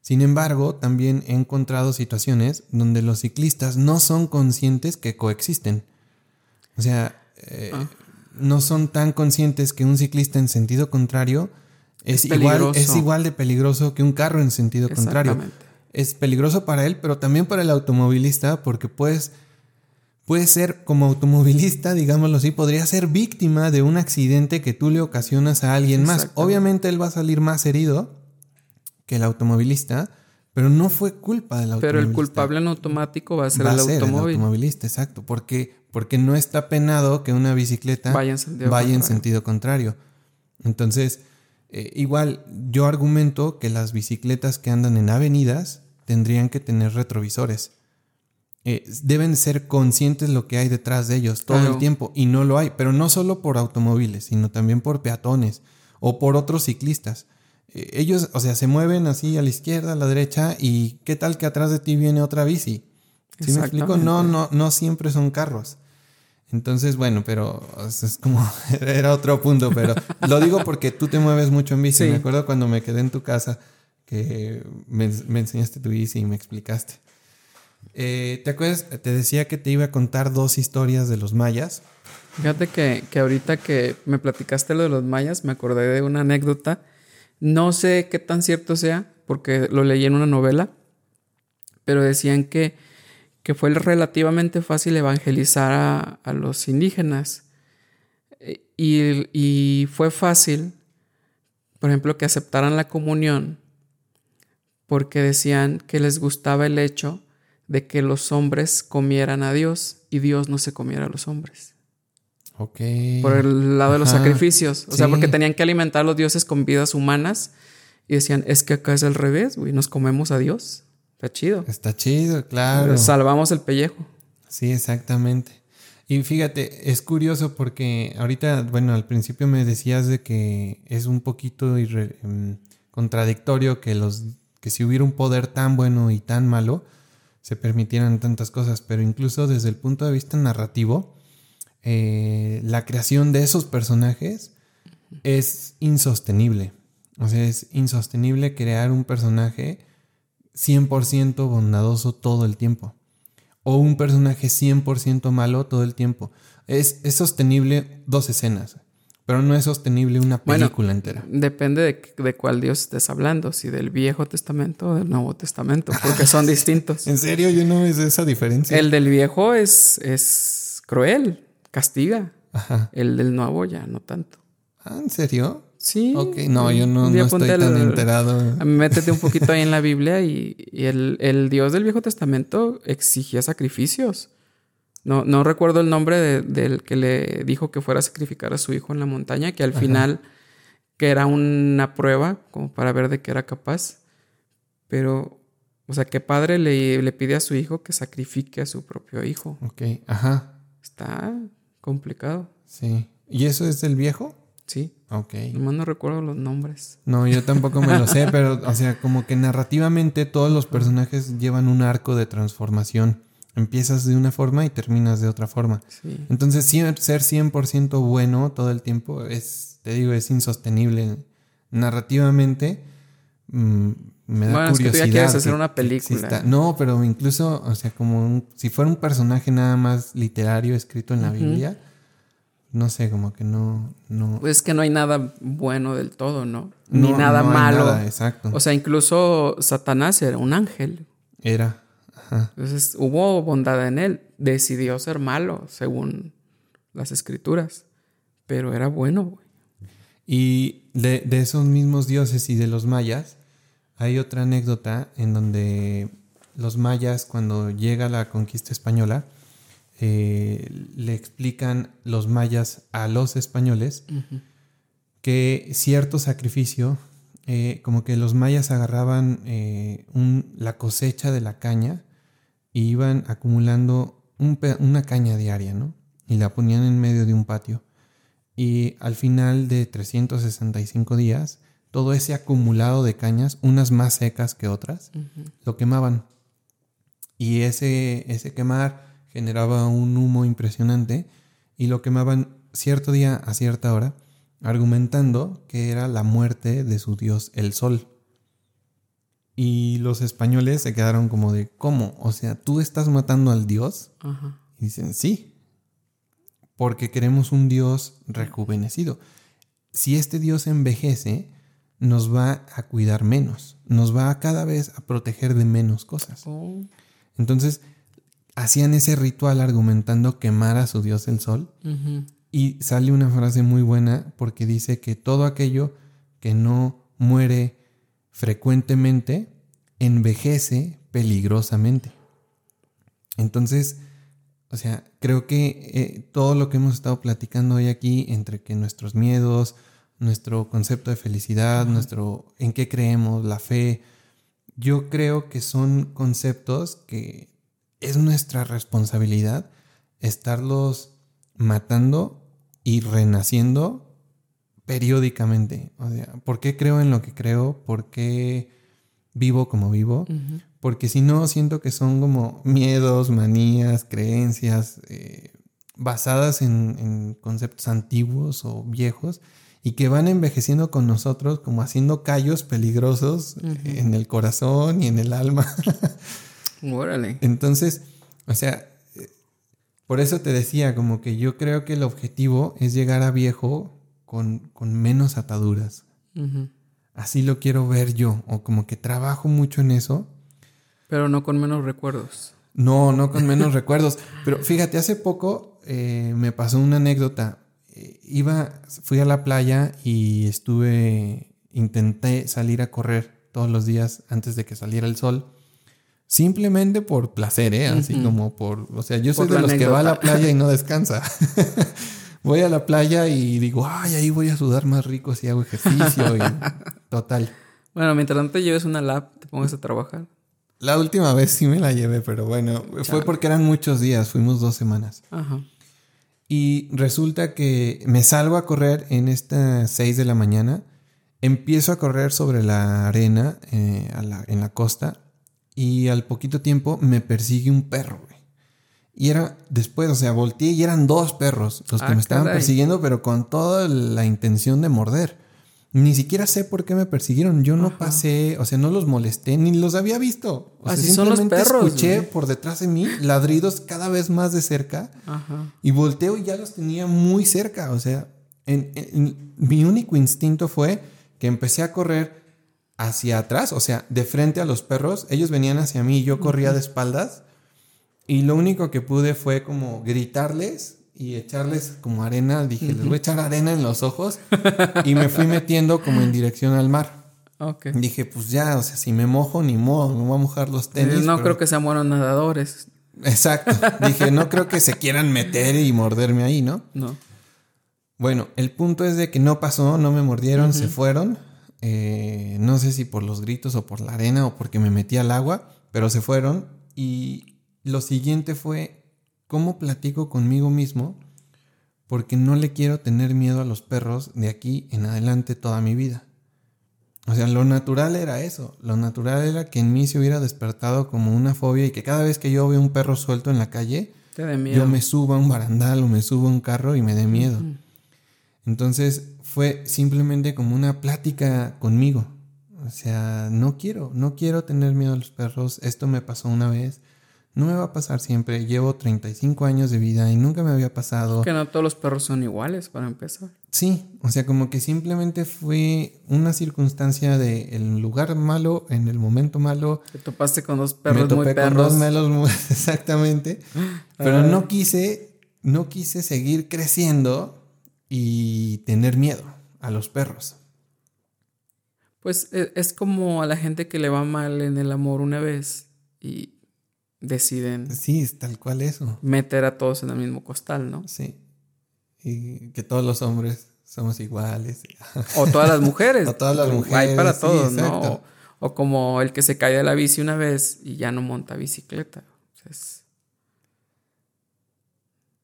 Sin embargo, también he encontrado situaciones donde los ciclistas no son conscientes que coexisten. O sea, eh, ah. no son tan conscientes que un ciclista en sentido contrario es, igual, es igual de peligroso que un carro en sentido contrario es peligroso para él, pero también para el automovilista, porque puedes, puede ser como automovilista, digámoslo así, podría ser víctima de un accidente que tú le ocasionas a alguien más. Obviamente él va a salir más herido que el automovilista, pero no fue culpa del automovilista. Pero el culpable en automático va a ser, el, automovilista, exacto, porque, porque no está penado que una bicicleta vaya en sentido contrario. Entonces, eh, igual, yo argumento que las bicicletas que andan en avenidas tendrían que tener retrovisores. Eh, deben ser conscientes lo que hay detrás de ellos todo el tiempo y no lo hay, pero no solo por automóviles, sino también por peatones o por otros ciclistas. Eh, ellos, o sea, se mueven así a la izquierda, a la derecha y qué tal que atrás de ti viene otra bici. ¿Sí me explico? No, no, no siempre son carros. Entonces, bueno, pero es como, [laughs] era otro punto, pero lo digo porque tú te mueves mucho en bici. Me acuerdo cuando me quedé en tu casa que me, enseñaste tu bici y me explicaste. Eh, ¿Te acuerdas? Te decía que te iba a contar dos historias de los mayas. Fíjate que, que ahorita que me platicaste lo de los mayas, me acordé de una anécdota No sé qué tan cierto sea, porque lo leí en una novela, pero decían que, que fue relativamente fácil evangelizar a, a los indígenas. Y, y fue fácil, por ejemplo, que aceptaran la comunión porque decían que les gustaba el hecho de que los hombres comieran a Dios y Dios no se comiera a los hombres. Ok. Por el lado de los sacrificios. O sea, porque tenían que alimentar a los dioses con vidas humanas. Y decían, es que acá es al revés, güey, nos comemos a Dios. Está chido. Está chido, claro. Salvamos el pellejo. Sí, exactamente. Y fíjate, es curioso porque ahorita, bueno, al principio me decías de que es un poquito irre- em, contradictorio que los que si hubiera un poder tan bueno y tan malo se permitieran tantas cosas, pero incluso desde el punto de vista narrativo, eh, la creación de esos personajes es insostenible. O sea, es insostenible crear un personaje 100% bondadoso todo el tiempo. O un personaje 100% malo todo el tiempo. Es, es sostenible dos escenas, pero no es sostenible una Bueno, película entera. Depende de, de cuál Dios estés hablando, si del Viejo Testamento o del Nuevo Testamento, porque son [laughs] distintos. En serio, yo no ves esa diferencia. El del Viejo es, es cruel, castiga. Ajá. El del Nuevo ya no tanto. Ah, ¿en serio? Sí. Ok, no, yo no, estoy tan el- enterado. [laughs] Métete un poquito ahí en la Biblia y, y el, el Dios del Viejo Testamento exigía sacrificios. No, no recuerdo el nombre de- del que le dijo que fuera a sacrificar a su hijo en la montaña, que al final, que era una prueba como para ver de qué era capaz. Pero, o sea, ¿qué padre le, le pide a su hijo que sacrifique a su propio hijo? Ok, ajá, Está complicado. sí. ¿Y eso es del viejo? Sí, Ok. nomás no recuerdo los nombres. No, yo tampoco me lo sé, [laughs] pero, o sea, como que narrativamente todos los personajes llevan un arco de transformación. Empiezas de una forma y terminas de otra forma. Sí. Entonces, ser 100% bueno todo el tiempo es, te digo, es insostenible. Narrativamente, mm, me da Bueno, es que tú ya curiosidad. quieres hacer una película. exista. No, pero incluso, o sea, como un- si fuera un personaje nada más literario escrito en la Ujú. Biblia, no sé, como que no, no, Pues es que no hay nada bueno del todo, ¿no? Ni no- nada no hay malo. nada, exacto. O sea, incluso Satanás era un ángel. Era. Ajá. Entonces hubo bondad en él. Decidió ser malo, según las escrituras. Pero era bueno, güey. Y de, de esos mismos dioses y de los mayas, hay otra anécdota en donde los mayas, cuando llega la conquista española, eh, le explican los mayas a los españoles que cierto sacrificio, eh, como que los mayas agarraban eh, un- la cosecha de la caña y iban acumulando un una caña diaria, ¿no? Y la ponían en medio de un patio. Y al final de 365 días, todo ese acumulado de cañas, unas más secas que otras, lo quemaban. Y ese, ese quemar generaba un humo impresionante y lo quemaban cierto día a cierta hora, argumentando que era la muerte de su dios, el sol. Y los españoles se quedaron como de, ¿cómo? O sea, ¿tú estás matando al dios? Ajá. Y dicen, sí, porque queremos un Dios rejuvenecido. Si este Dios envejece, nos va a cuidar menos, nos va a cada vez a proteger de menos cosas. Oh. Entonces, hacían ese ritual argumentando quemar a su Dios el sol. Y sale una frase muy buena porque dice que todo aquello que no muere frecuentemente envejece peligrosamente. Entonces, o sea, creo que eh, todo lo que hemos estado platicando hoy aquí, entre que nuestros miedos, nuestro concepto de felicidad, nuestro en qué creemos, la fe, yo creo que son conceptos que es nuestra responsabilidad estarlos matando y renaciendo periódicamente. O sea, ¿por qué creo en lo que creo? ¿Por qué vivo como vivo? Porque si no, siento que son como miedos, manías, creencias eh, basadas en, en conceptos antiguos o viejos y que van envejeciendo con nosotros como haciendo callos peligrosos en el corazón y en el alma. [laughs] Órale. Entonces, o sea, eh, por eso te decía, como que yo creo que el objetivo es llegar a viejo con, con menos ataduras. Así lo quiero ver yo, o como que trabajo mucho en eso. Pero no con menos recuerdos. No, no con menos [laughs] recuerdos. Pero fíjate, hace poco eh, me pasó una anécdota. Eh, iba, fui a la playa y estuve, intenté salir a correr todos los días antes de que saliera el sol. Simplemente por placer, ¿eh? Así como por, o sea, yo soy de los que va a la playa y no [laughs] descansa. [laughs] voy a la playa y digo, ay, ahí voy a sudar más rico si hago ejercicio y [laughs] total. Bueno, mientras no te lleves una lap, te pongas a trabajar. La última vez sí me la llevé, pero bueno, fue porque eran muchos días, fuimos dos semanas. Ajá. Y resulta que me salgo a correr en estas seis de la mañana, empiezo a correr sobre la arena eh, en la costa y al poquito tiempo me persigue un perro, güey. Y era después, o sea, volteé y eran dos perros los que ah, me estaban persiguiendo, pero con toda la intención de morder. Ni siquiera sé por qué me persiguieron. Yo no pasé, o sea, no los molesté, ni los había visto. O Así son los perros. Escuché por detrás de mí ladridos cada vez más de cerca. Ajá. Y volteo y ya los tenía muy cerca. O sea, mi único instinto fue que empecé a correr hacia atrás, o sea, de frente a los perros. Ellos venían hacia mí, yo corría de espaldas. Y lo único que pude fue como gritarles y echarles como arena. Dije, les voy a echar arena en los ojos. y me fui metiendo como en dirección al mar. Dije, pues ya, o sea, si me mojo, ni modo, me voy a mojar los tenis. No creo que sean buenos nadadores. Exacto. Dije, no creo que se quieran meter y morderme ahí, ¿no? No. Bueno, el punto es de que no pasó, no me mordieron, se fueron. Eh, no sé si por los gritos o por la arena o porque me metí al agua, pero se fueron. Y lo siguiente fue, ¿cómo platico conmigo mismo? Porque no le quiero tener miedo a los perros de aquí en adelante toda mi vida. O sea, lo natural era eso. Lo natural era que en mí se hubiera despertado como una fobia y que cada vez que yo veo un perro suelto en la calle, yo me suba a un barandal o me suba a un carro y me dé miedo. Entonces, fue simplemente como una plática conmigo. O sea, no quiero, no quiero tener miedo a los perros. Esto me pasó una vez. No me va a pasar siempre. Llevo 35 años de vida y nunca me había pasado. Que no todos los perros son iguales para empezar. Sí, o sea, como que simplemente fue una circunstancia de el lugar malo, en el momento malo. Te topaste con dos perros me topé Con dos malos, [laughs] exactamente. Pero no quise, no quise seguir creciendo y tener miedo a los perros. Pues e, es como a la gente que le va mal en el amor una vez y deciden. Sí, es tal cual eso. Meter a todos en el mismo costal, ¿no? Sí. Y que todos los hombres somos iguales. O todas las mujeres. [laughs] o todas las mujeres. Hay para todos, ¿no? O, como el que se cae de la bici una vez y ya no monta bicicleta.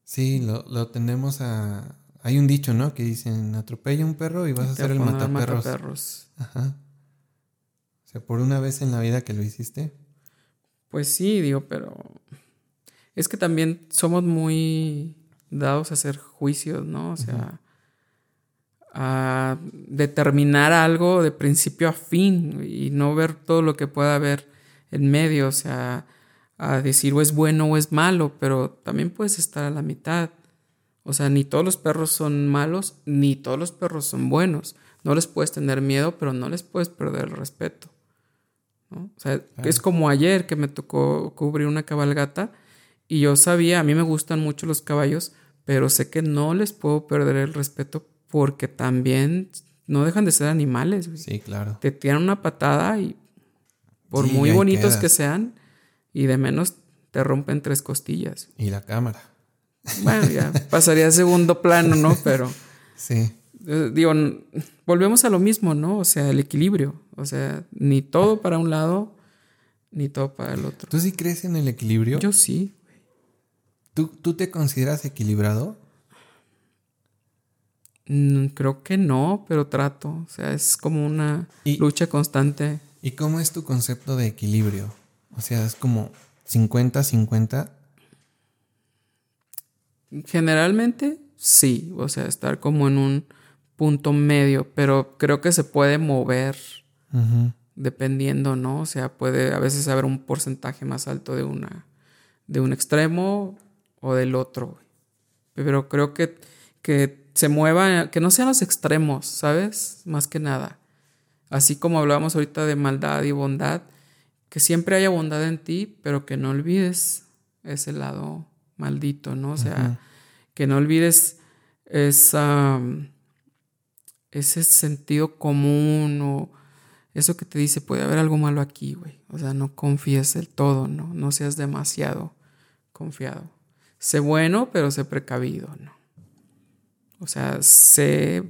Sí, lo, lo tenemos a, hay un dicho, ¿no? Que dicen, atropella un perro y vas a ser el mataperros. Ajá. O sea, por una vez en la vida que lo hiciste. Pues sí, digo, pero es que también somos muy dados a hacer juicios, ¿no? O sea, a determinar algo de principio a fin y no ver todo lo que pueda haber en medio, o sea, a decir o es bueno o es malo, pero también puedes estar a la mitad. O sea, ni todos los perros son malos, ni todos los perros son buenos. No les puedes tener miedo, pero no les puedes perder el respeto. O sea, es como ayer que me tocó cubrir una cabalgata y yo sabía, a mí me gustan mucho los caballos, pero sé que no les puedo perder el respeto porque también no dejan de ser animales. Sí, claro. Te tiran una patada y por muy bonitos que sean, y de menos te rompen tres costillas. Y la cámara. Bueno, ya pasaría a segundo plano, ¿no? Pero. [laughs] Sí. Eh, digo, volvemos a lo mismo, ¿no? O sea, el equilibrio. O sea, ni todo para un lado, ni todo para el otro. ¿Tú sí crees en el equilibrio? Yo sí. ¿Tú, tú te consideras equilibrado? Mm, creo que no, pero trato. O sea, es como una lucha constante. ¿Y cómo es tu concepto de equilibrio? O sea, es como 50-50 Generalmente sí, o sea, estar como en un punto medio, pero creo que se puede mover dependiendo, ¿no? O sea, puede a veces haber un porcentaje más alto de una de un extremo o del otro. Pero creo que, que se mueva, que no sean los extremos, ¿sabes? Más que nada. Así como hablábamos ahorita de maldad y bondad, que siempre haya bondad en ti, pero que no olvides ese lado maldito, ¿no? O sea, que no olvides esa, ese sentido común o eso que te dice, puede haber algo malo aquí, güey. O sea, no confíes del todo, ¿no? No seas demasiado confiado. Sé bueno, pero sé precavido, ¿no? O sea, sé,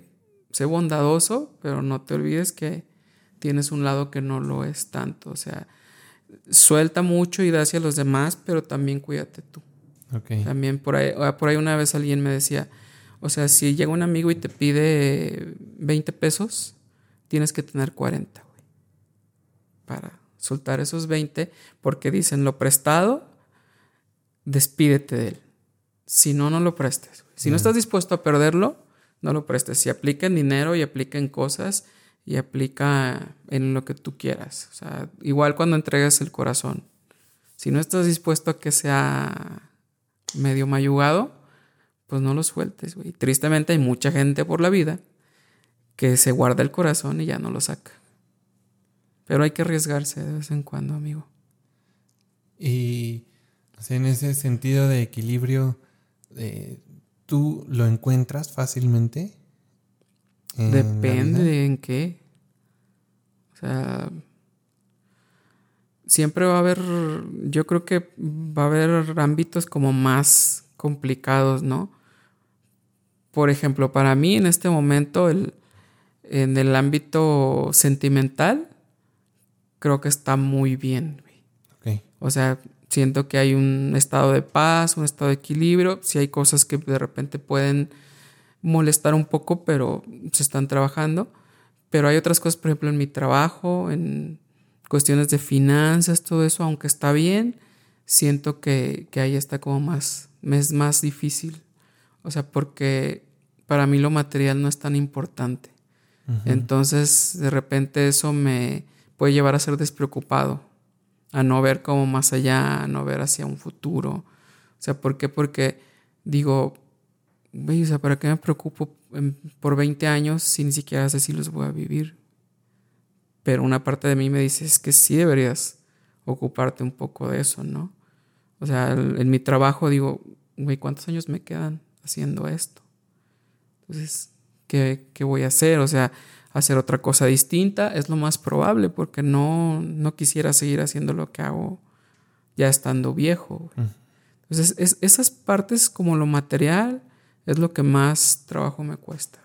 sé bondadoso, pero no te olvides que tienes un lado que no lo es tanto. O sea, suelta mucho y da hacia los demás, pero también cuídate tú. También por ahí, ah, por ahí una vez alguien me decía, o sea, si llega un amigo y te pide 20 pesos, tienes que tener 40, güey. Para soltar esos 20, porque dicen lo prestado, despídete de él. Si no, no lo prestes. Si no estás dispuesto a perderlo, no lo prestes. Si aplica en dinero y aplica en cosas y aplica en lo que tú quieras. O sea, igual cuando entregas el corazón. Si no estás dispuesto a que sea medio mayugado, pues no lo sueltes, güey. Tristemente hay mucha gente por la vida que se guarda el corazón y ya no lo saca. Pero hay que arriesgarse de vez en cuando, amigo. Y en ese sentido de equilibrio, eh, ¿tú lo encuentras fácilmente? Depende de en qué. O sea, siempre va a haber, yo creo que va a haber ámbitos como más complicados, ¿no? Por ejemplo, para mí en este momento, el, en el ámbito sentimental, creo que está muy bien. O sea, siento que hay un estado de paz, un estado de equilibrio. Si hay cosas que de repente pueden molestar un poco, pero se están trabajando. Pero hay otras cosas, por ejemplo, en mi trabajo, en cuestiones de finanzas, todo eso, aunque está bien, siento que, que ahí está como más, es más difícil. O sea, porque para mí lo material no es tan importante. Entonces, de repente eso me puede llevar a ser despreocupado, a no ver como más allá, a no ver hacia un futuro. O sea, ¿por qué? Porque digo, o sea, ¿para qué me preocupo por 20 años si ni siquiera sé si los voy a vivir? Pero una parte de mí me dice, es que sí deberías ocuparte un poco de eso, ¿no? O sea, en mi trabajo digo, güey, ¿cuántos años me quedan haciendo esto? Entonces, ¿qué, ¿qué, voy a hacer? O sea, hacer otra cosa distinta es lo más probable porque no, no quisiera seguir haciendo lo que hago ya estando viejo. Entonces, es, esas partes como lo material es lo que más trabajo me cuesta.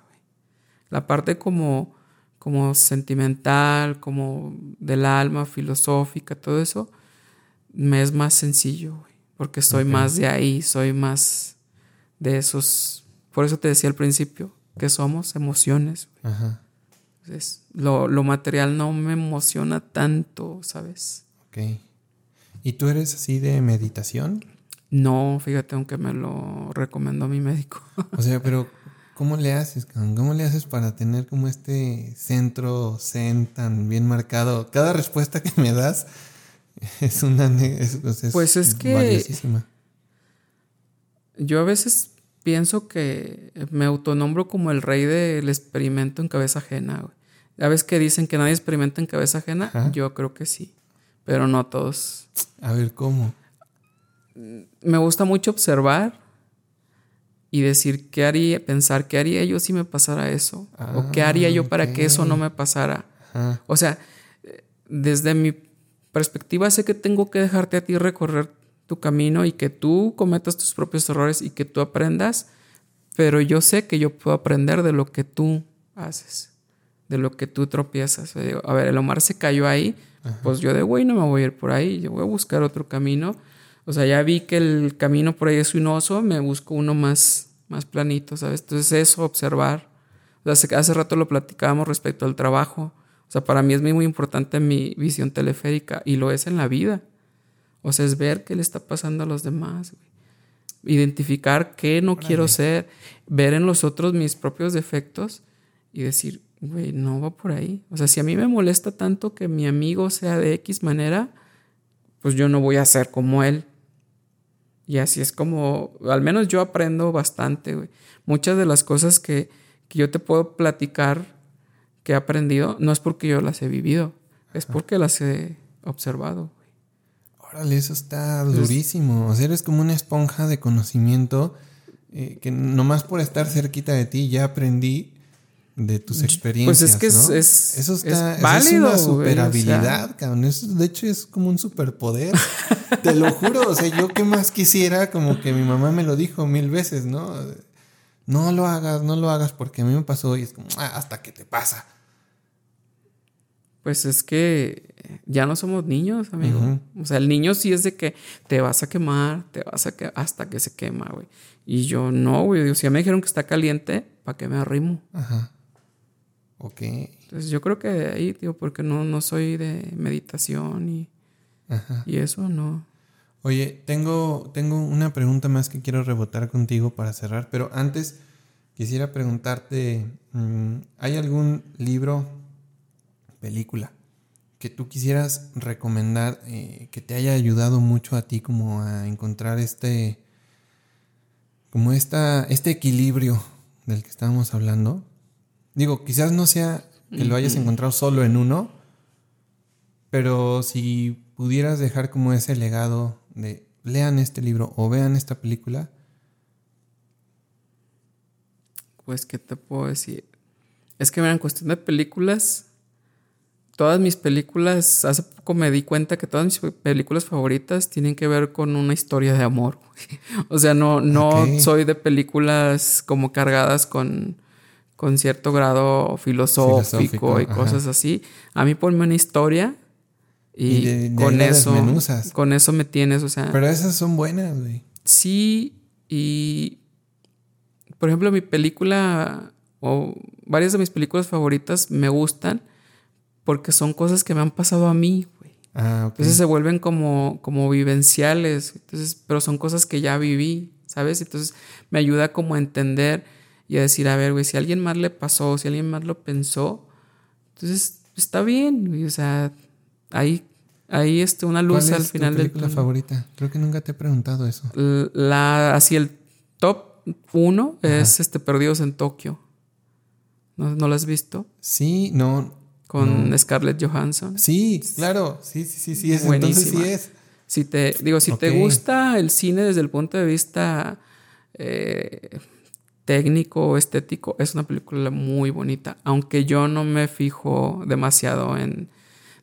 La parte como como sentimental, como del alma, filosófica, todo eso, me es más sencillo, porque soy más de ahí, soy más de esos. Por eso te decía al principio que somos emociones. Ajá. Entonces, lo, lo, material no me emociona tanto, ¿sabes? Ok. ¿Y tú eres así de meditación? No, fíjate, aunque me lo recomendó mi médico. o sea, pero ¿Cómo le haces, ¿Cómo le haces para tener como este centro zen tan bien marcado? Cada respuesta que me das [laughs] es una... Es, pues es que... Yo a veces pienso que me autonombro como el rey del experimento en cabeza ajena. A veces que dicen que nadie experimenta en cabeza ajena, yo creo que sí, pero no todos. A ver, ¿cómo? Me gusta mucho observar y decir qué haría, pensar qué haría yo si me pasara eso, o qué haría yo para que eso no me pasara. O sea, desde mi perspectiva sé que tengo que dejarte a ti recorrer tu camino y que tú cometas tus propios errores y que tú aprendas, pero yo sé que yo puedo aprender de lo que tú haces, de lo que tú tropiezas. a ver, el Omar se cayó ahí, pues yo de güey no me voy a ir por ahí, yo voy a buscar otro camino o sea, ya vi que el camino por ahí es sinuoso, me busco uno más, más planito, ¿sabes? Entonces eso, observar. O sea, hace rato lo platicábamos respecto al trabajo. O sea, para mí es muy, muy importante mi visión teleférica y lo es en la vida. O sea, es ver qué le está pasando a los demás. Identificar qué no quiero ser, ver en los otros mis propios defectos y decir, güey, no va por ahí. O sea, si a mí me molesta tanto que mi amigo sea de X manera, pues yo no voy a ser como él. Y así es como, al menos yo aprendo bastante, güey. Muchas de las cosas que, yo te puedo platicar que he aprendido, no es porque yo las he vivido, es porque las he observado. Órale, eso está durísimo. O sea, eres como una esponja de conocimiento eh, que nomás por estar cerquita de ti ya aprendí de tus experiencias. Pues es que ¿no? es, eso está, es válido. Es una super o habilidad, sea, cabrón. Eso, de hecho, es como un superpoder. [laughs] Te lo juro. O sea, yo qué más quisiera, como que mi mamá me lo dijo mil veces, ¿no? No lo hagas, no lo hagas, porque a mí me pasó y es como, ah, hasta que te pasa. Pues es que ya no somos niños, amigo. O sea, el niño sí es de que te vas a quemar, te vas a que hasta que se quema, güey. Y yo no, güey. O sea, me dijeron que está caliente, ¿para qué me arrimo? Ajá. Ok. Entonces yo creo que de ahí, tío, porque no, no soy de meditación y, Ajá. y eso no. Oye, tengo, tengo una pregunta más que quiero rebotar contigo para cerrar, pero antes quisiera preguntarte, mm, ¿hay algún libro, película, que tú quisieras recomendar eh, que te haya ayudado mucho a ti como a encontrar este, como esta, este equilibrio del que estábamos hablando? Digo, quizás no sea que lo hayas encontrado solo en uno, pero si pudieras dejar como ese legado de lean este libro o vean esta película, Pues, ¿qué te puedo decir? Es que, mira, en cuestión de películas, todas mis películas, hace poco me di cuenta que todas mis películas favoritas tienen que ver con una historia de amor. [laughs] O sea, no, no soy de películas como cargadas con, con cierto grado filosófico, Filosófico, y ajá. cosas así. A mí ponme una historia y, Y de- de con eso, desmenuzas. con eso me tienes, o sea. pero esas son buenas, güey. Sí, y por ejemplo, mi película o varias de mis películas favoritas me gustan porque son cosas que me han pasado a mí, güey. Ah, ok. Entonces se vuelven como, como vivenciales, entonces, pero son cosas que ya viví, ¿sabes? Entonces me ayuda como a entender y a decir, a ver, güey, si a alguien más le pasó, si alguien más lo pensó, entonces está bien, güey, o sea, hay, hay este, una ¿Cuál luz es al tu final del película túnel. favorita? Creo que nunca te he preguntado eso. La, así el top uno es este Perdidos en Tokio. ¿No, ¿No lo has visto? Sí, no. Con Scarlett Johansson. Sí, claro. Sí, sí, sí, sí es. Buenísima. Entonces sí es. Si te, digo, si te gusta el cine desde el punto de vista eh, técnico o estético, es una película muy bonita. Aunque yo no me fijo demasiado en.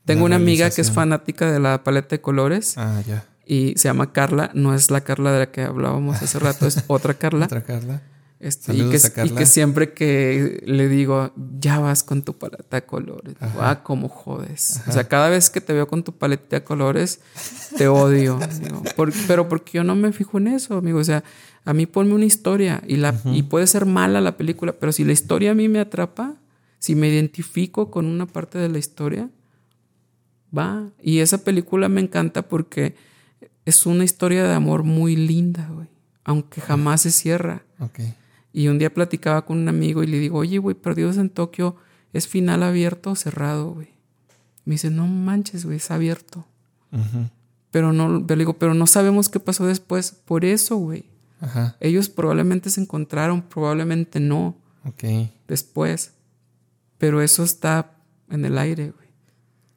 Tengo La una amiga que es fanática de la paleta de colores Ah, ya. y se llama Carla. No es la Carla de la que hablábamos hace rato, es [laughs] otra Carla. Otra Carla. Este, y, que, y siempre que le digo, ya vas con tu paleta de colores, digo, ah, cómo jodes. O sea, cada vez que te veo con tu paleta de colores, te odio. Digo, por- pero porque yo no me fijo en eso, amigo. O sea, a mí ponme una historia y, la, y puede ser mala la película, pero si la historia a mí me atrapa, si me identifico con una parte de la historia, va. Y esa película me encanta porque es una historia de amor muy linda, güey. Aunque jamás se cierra. Ok. Y un día platicaba con un amigo y le digo, oye, güey, Perdidos en Tokio, ¿es final abierto o cerrado, güey? Me dice, no manches, güey, es abierto. Pero no, le digo, pero no sabemos qué pasó después. Por eso, güey. Ajá. Ellos probablemente se encontraron, probablemente no, Ok. después. Pero eso está en el aire, güey.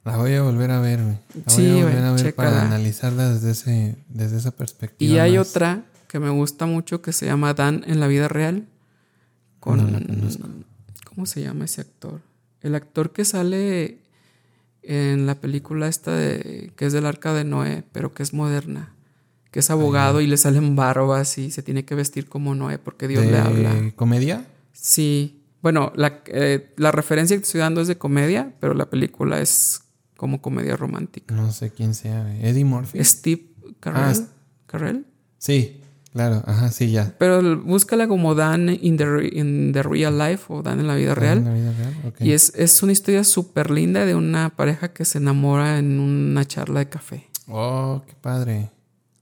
La voy a volver a ver, güey. La Sí, voy a volver a ver para analizarla desde, ese, desde esa perspectiva. Y hay más. otra que me gusta mucho que se llama Dan en la vida real. Con, No la conozco. ¿Cómo se llama ese actor? El actor que sale en la película esta de que es del arca de Noé, pero que es moderna. Que es abogado y le salen barbas y se tiene que vestir como Noé porque Dios ¿De le habla. comedia? Sí. Bueno, la, eh, la referencia que estoy dando es de comedia, pero la película es como comedia romántica. No sé quién sea, güey. Eddie Murphy. Steve Carell. Ah, Carell. Sí, claro. Ajá, sí, ya. Pero búscala como Dan in the, in the real life o Dan en la vida ¿En real. la vida real? Ok. Y es, es una historia súper linda de una pareja que se enamora en una charla de café. Oh, qué padre.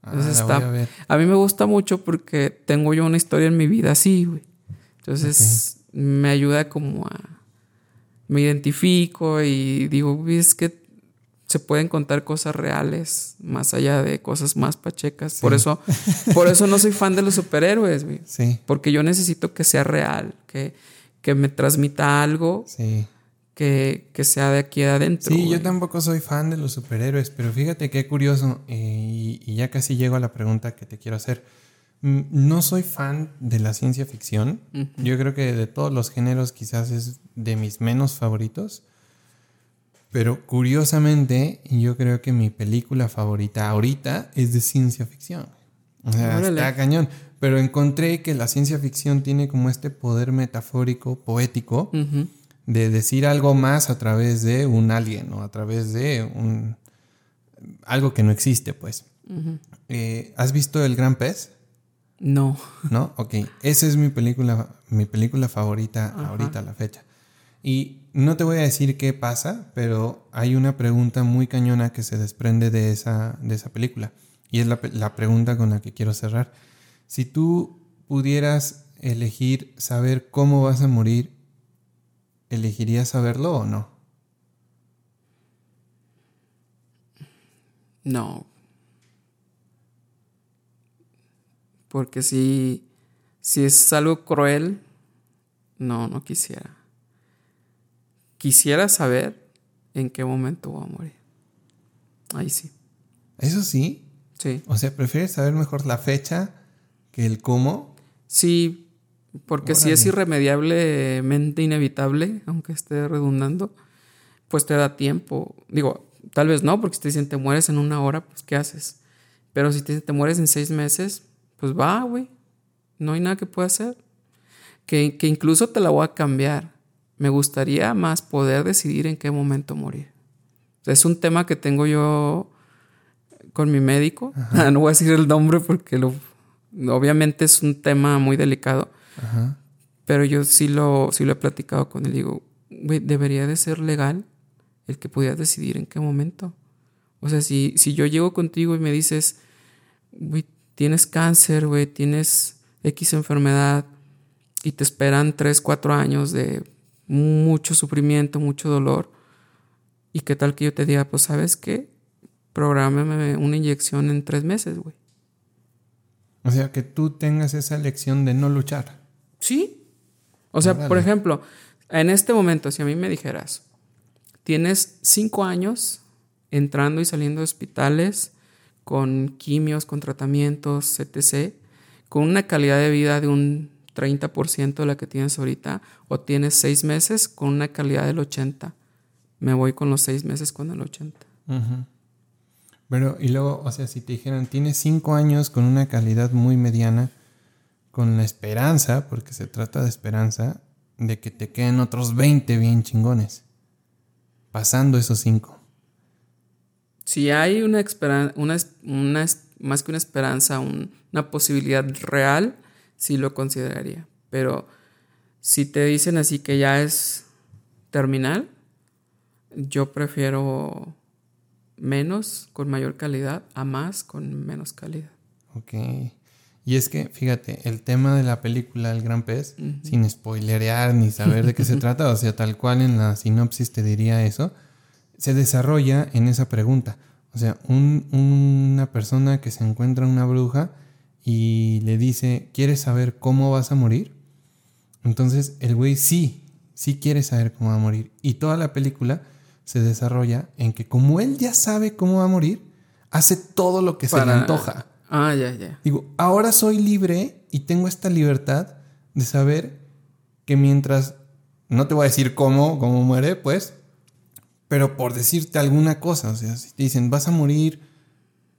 Ah, Entonces está- a. A mí me gusta mucho porque tengo yo una historia en mi vida así, güey. Entonces me ayuda como a... Me identifico y digo, "Uy, es que se pueden contar cosas reales más allá de cosas más pachecas. Por eso, por eso no soy fan de los superhéroes, güey. Sí, Porque yo necesito que sea real, que, que me transmita algo sí. que, que sea de aquí adentro. Sí, yo tampoco soy fan de los superhéroes, pero fíjate qué curioso, eh, y, y ya casi llego a la pregunta que te quiero hacer. Mm, No soy fan de la ciencia ficción. Yo creo que de todos los géneros quizás es de mis menos favoritos. Pero curiosamente, yo creo que mi película favorita ahorita es de ciencia ficción. O sea, Órale. está cañón. Pero encontré que la ciencia ficción tiene como este poder metafórico, poético, de decir algo más a través de un alien o a través de un algo que no existe, pues. Eh, ¿Has visto El Gran Pez? No. ¿No? Ok. Esa es mi película, mi película favorita ahorita a la fecha. Y no te voy a decir qué pasa, pero hay una pregunta muy cañona que se desprende de esa, de esa película. Y es la, pregunta con la que quiero cerrar. Si tú pudieras elegir saber cómo vas a morir, ¿elegirías saberlo o no? No. Porque si, si es algo cruel, no, no quisiera. Quisiera saber en qué momento voy a morir. Ahí sí. Eso sí. Sí. O sea, ¿prefieres saber mejor la fecha que el cómo? Sí, porque si es irremediablemente inevitable, aunque esté redundando, pues te da tiempo. Digo, tal vez no, porque si te dicen te mueres en una hora, pues ¿qué haces? Pero si te dicen te mueres en seis meses, pues va, güey. No hay nada que pueda hacer. Que, que incluso te la voy a cambiar. Me gustaría más poder decidir en qué momento morir. Es un tema que tengo yo con mi médico. [laughs] no voy a decir el nombre porque lo, obviamente es un tema muy delicado. Ajá. Pero yo sí lo, sí lo he platicado con él. Digo, güey, debería de ser legal el que pudieras decidir en qué momento. O sea, si, si yo llego contigo y me dices, güey, tienes cáncer, güey, tienes X enfermedad y te esperan 3, 4 años de mucho sufrimiento, mucho dolor. ¿Y qué tal que yo te diga, pues, ¿sabes qué? Prográmame una inyección en tres meses, güey. O sea, que tú tengas esa elección de no luchar. Sí. O sea, por ejemplo, en este momento, si a mí me dijeras, tienes cinco años entrando y saliendo de hospitales con quimios, con tratamientos, etc., con una calidad de vida de un 30% de la que tienes ahorita, o tienes seis meses con una calidad del 80%. Me voy con los seis meses con el 80%. Ujú. Pero, y luego, o sea, si te dijeran, tienes cinco años con una calidad muy mediana, con la esperanza, porque se trata de esperanza, de que te queden otros 20 bien chingones. Pasando esos cinco. Si hay una esperanza, una, más que una esperanza, un- una posibilidad real, sí lo consideraría. Pero si te dicen así que ya es terminal, yo prefiero menos con mayor calidad a más con menos calidad. Ok. Y es que, fíjate, el tema de la película El Gran Pez, sin spoilerear ni saber de qué se [laughs] trata, o sea, tal cual en la sinopsis te diría eso, se desarrolla en esa pregunta. O sea, un- una persona que se encuentra una bruja y le dice, ¿quieres saber cómo vas a morir? Entonces el güey sí, sí quiere saber cómo va a morir. Y toda la película se desarrolla en que como él ya sabe cómo va a morir, hace todo lo que se le antoja. Ah, ya, ya. Digo, ahora soy libre y tengo esta libertad de saber que mientras, no te voy a decir cómo, cómo muere, pues, pero por decirte alguna cosa, o sea, si te dicen, vas a morir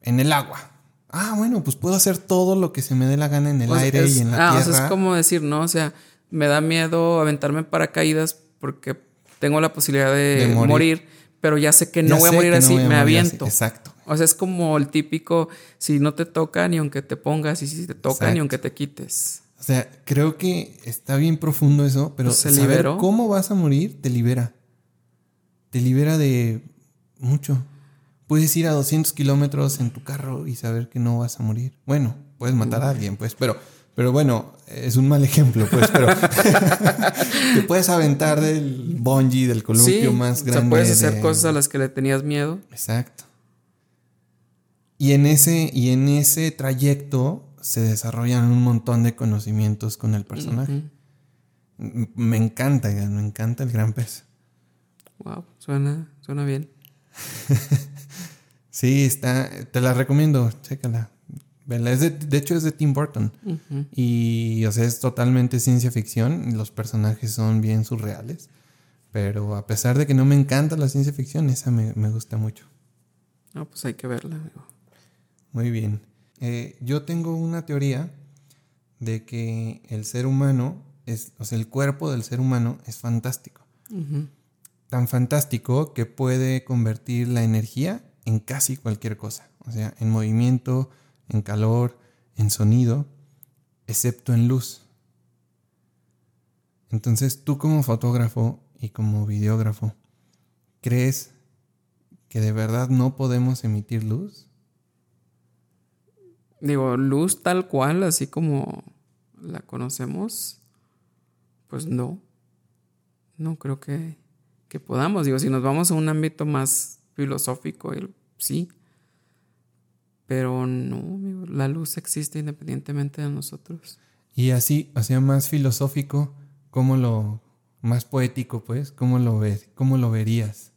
en el agua. Ah, bueno, pues puedo hacer todo lo que se me dé la gana en el aire es- y en la ah, tierra. o sea, es como decir, ¿no? O sea, me da miedo aventarme en paracaídas porque tengo la posibilidad de, De morir. morir. pero ya sé que Ya no voy a morir no así, me morir así. aviento. Exacto. O sea, es como el típico, si no te toca ni aunque te pongas, y si te toca Exacto. ni aunque te quites. O sea, creo que está bien profundo eso, pero Pues se saber liberó. cómo vas a morir te libera. Te libera de mucho. Puedes ir a 200 kilómetros en tu carro y saber que no vas a morir. Bueno, puedes matar a alguien, pues, pero, pero bueno, es un mal ejemplo, pues, pero [laughs] te puedes aventar del bungee, del columpio más o grande. sea, puedes hacer de- cosas a las que le tenías miedo. Exacto. Y en ese, y en ese trayecto se desarrollan un montón de conocimientos con el personaje. Me encanta, me encanta el gran pez. Wow, suena, suena bien. [laughs] sí, está, te la recomiendo, chécala. Es de, de, hecho es de Tim Burton. Y, o sea, es totalmente ciencia ficción. Los personajes son bien surreales. Pero a pesar de que no me encanta la ciencia ficción, esa me, me gusta mucho. No, pues hay que verla. Muy bien. Eh, yo tengo una teoría de que el ser humano, es, o sea, el cuerpo del ser humano es fantástico. Tan fantástico que puede convertir la energía en casi cualquier cosa. O sea, en movimiento, en calor, en sonido, excepto en luz. Entonces tú como fotógrafo y como videógrafo, ¿crees que de verdad no podemos emitir luz? Digo, luz tal cual, así como la conocemos, pues no. No creo que, que podamos. Digo, si nos vamos a un ámbito más filosófico, sí. Pero no, la luz existe independientemente de nosotros. Y así, o sea, más filosófico, ¿cómo lo, más poético, pues, cómo lo ves, cómo lo verías?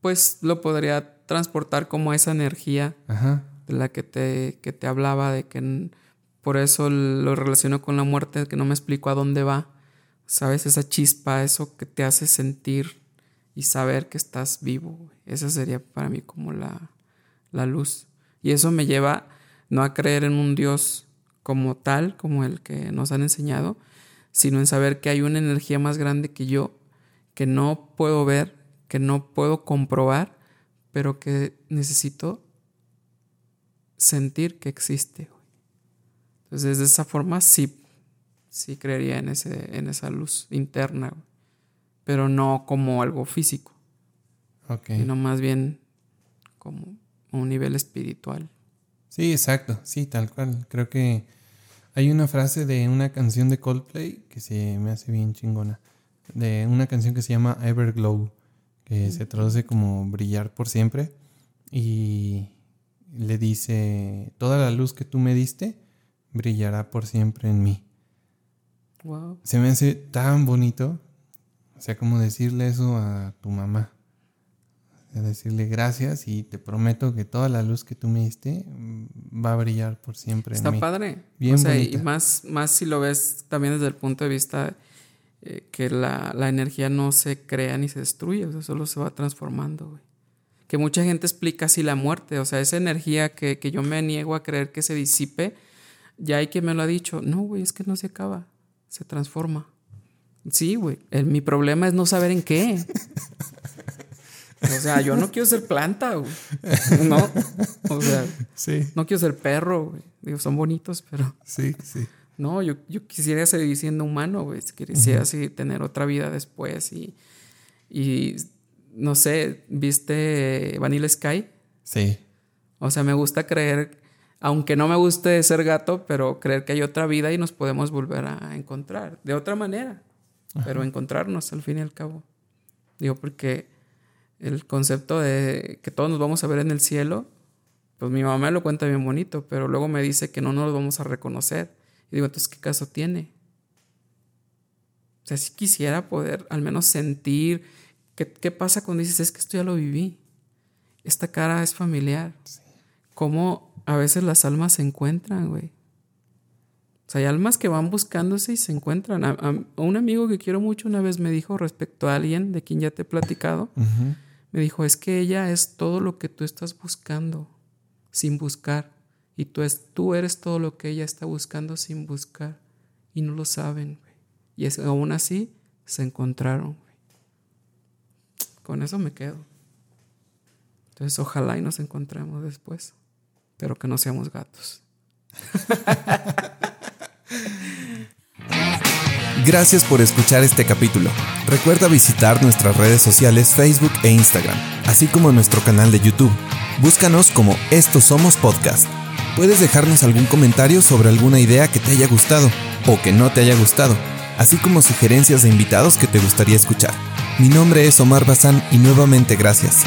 Pues lo podría transportar como esa energía de la que te, que te hablaba, de que por eso lo relaciono con la muerte, que no me explico a dónde va. ¿Sabes? Esa chispa, eso que te hace sentir y saber que estás vivo. Esa sería para mí como la, la luz. Y eso me lleva no a creer en un Dios como tal, como el que nos han enseñado, sino en saber que hay una energía más grande que yo, que no puedo ver, que no puedo comprobar, pero que necesito sentir que existe. Entonces, de esa forma sí, sí creería en, ese, en esa luz interna, pero no como algo físico, sino más bien como un nivel espiritual. Sí, exacto, sí, tal cual. Creo que hay una frase de una canción de Coldplay que se me hace bien chingona, de una canción que se llama Everglow, que se traduce como brillar por siempre y le dice, toda la luz que tú me diste brillará por siempre en mí. Wow. Se me hace tan bonito, o sea, como decirle eso a tu mamá decirle gracias y te prometo que toda la luz que tú me diste mm, va a brillar por siempre. Está padre. Bien o sea, y más, más si lo ves también desde el punto de vista eh, que la, energía no se crea ni se destruye, o sea, solo se va transformando, güey. Que mucha gente explica así la muerte, o sea, esa energía que, que yo me niego a creer que se disipe, ya hay quien me lo ha dicho, no, güey, es que no se acaba, se transforma. Sí, güey, mi problema es no saber en qué. [laughs] O sea, yo no quiero ser planta, güey. [laughs] No. O sea, no quiero ser perro, güey. Digo, son bonitos, pero. Sí, sí. No, yo, yo quisiera seguir siendo humano, güey. Quisiera seguir tener otra vida después y. Y no sé, ¿viste Vanilla Sky? Sí. O sea, me gusta creer, aunque no me guste ser gato, pero creer que hay otra vida y nos podemos volver a encontrar de otra manera. Pero encontrarnos al fin y al cabo. Digo, porque el concepto de que todos nos vamos a ver en el cielo, pues mi mamá lo cuenta bien bonito, pero luego me dice que no nos vamos a reconocer. Y digo, entonces, ¿qué caso tiene? O sea, si quisiera poder al menos sentir qué, qué pasa cuando dices, es que esto ya lo viví. Esta cara es familiar. Cómo a veces las almas se encuentran, güey. O sea, hay almas que van buscándose y se encuentran. A, un amigo que quiero mucho una vez me dijo respecto a alguien de quien ya te he platicado, me dijo, es que ella es todo lo que tú estás buscando sin buscar. Y tú, es, tú eres todo lo que ella está buscando sin buscar. Y no lo saben. Y es, aún así se encontraron. Con eso me quedo. Entonces ojalá y nos encontremos después. Pero que no seamos gatos. [laughs] Gracias por escuchar este capítulo. Recuerda visitar nuestras redes sociales Facebook e Instagram, así como nuestro canal de YouTube. Búscanos como Estos Somos Podcast. Puedes dejarnos algún comentario sobre alguna idea que te haya gustado o que no te haya gustado, así como sugerencias de invitados que te gustaría escuchar. Mi nombre es Omar Bazán y nuevamente gracias.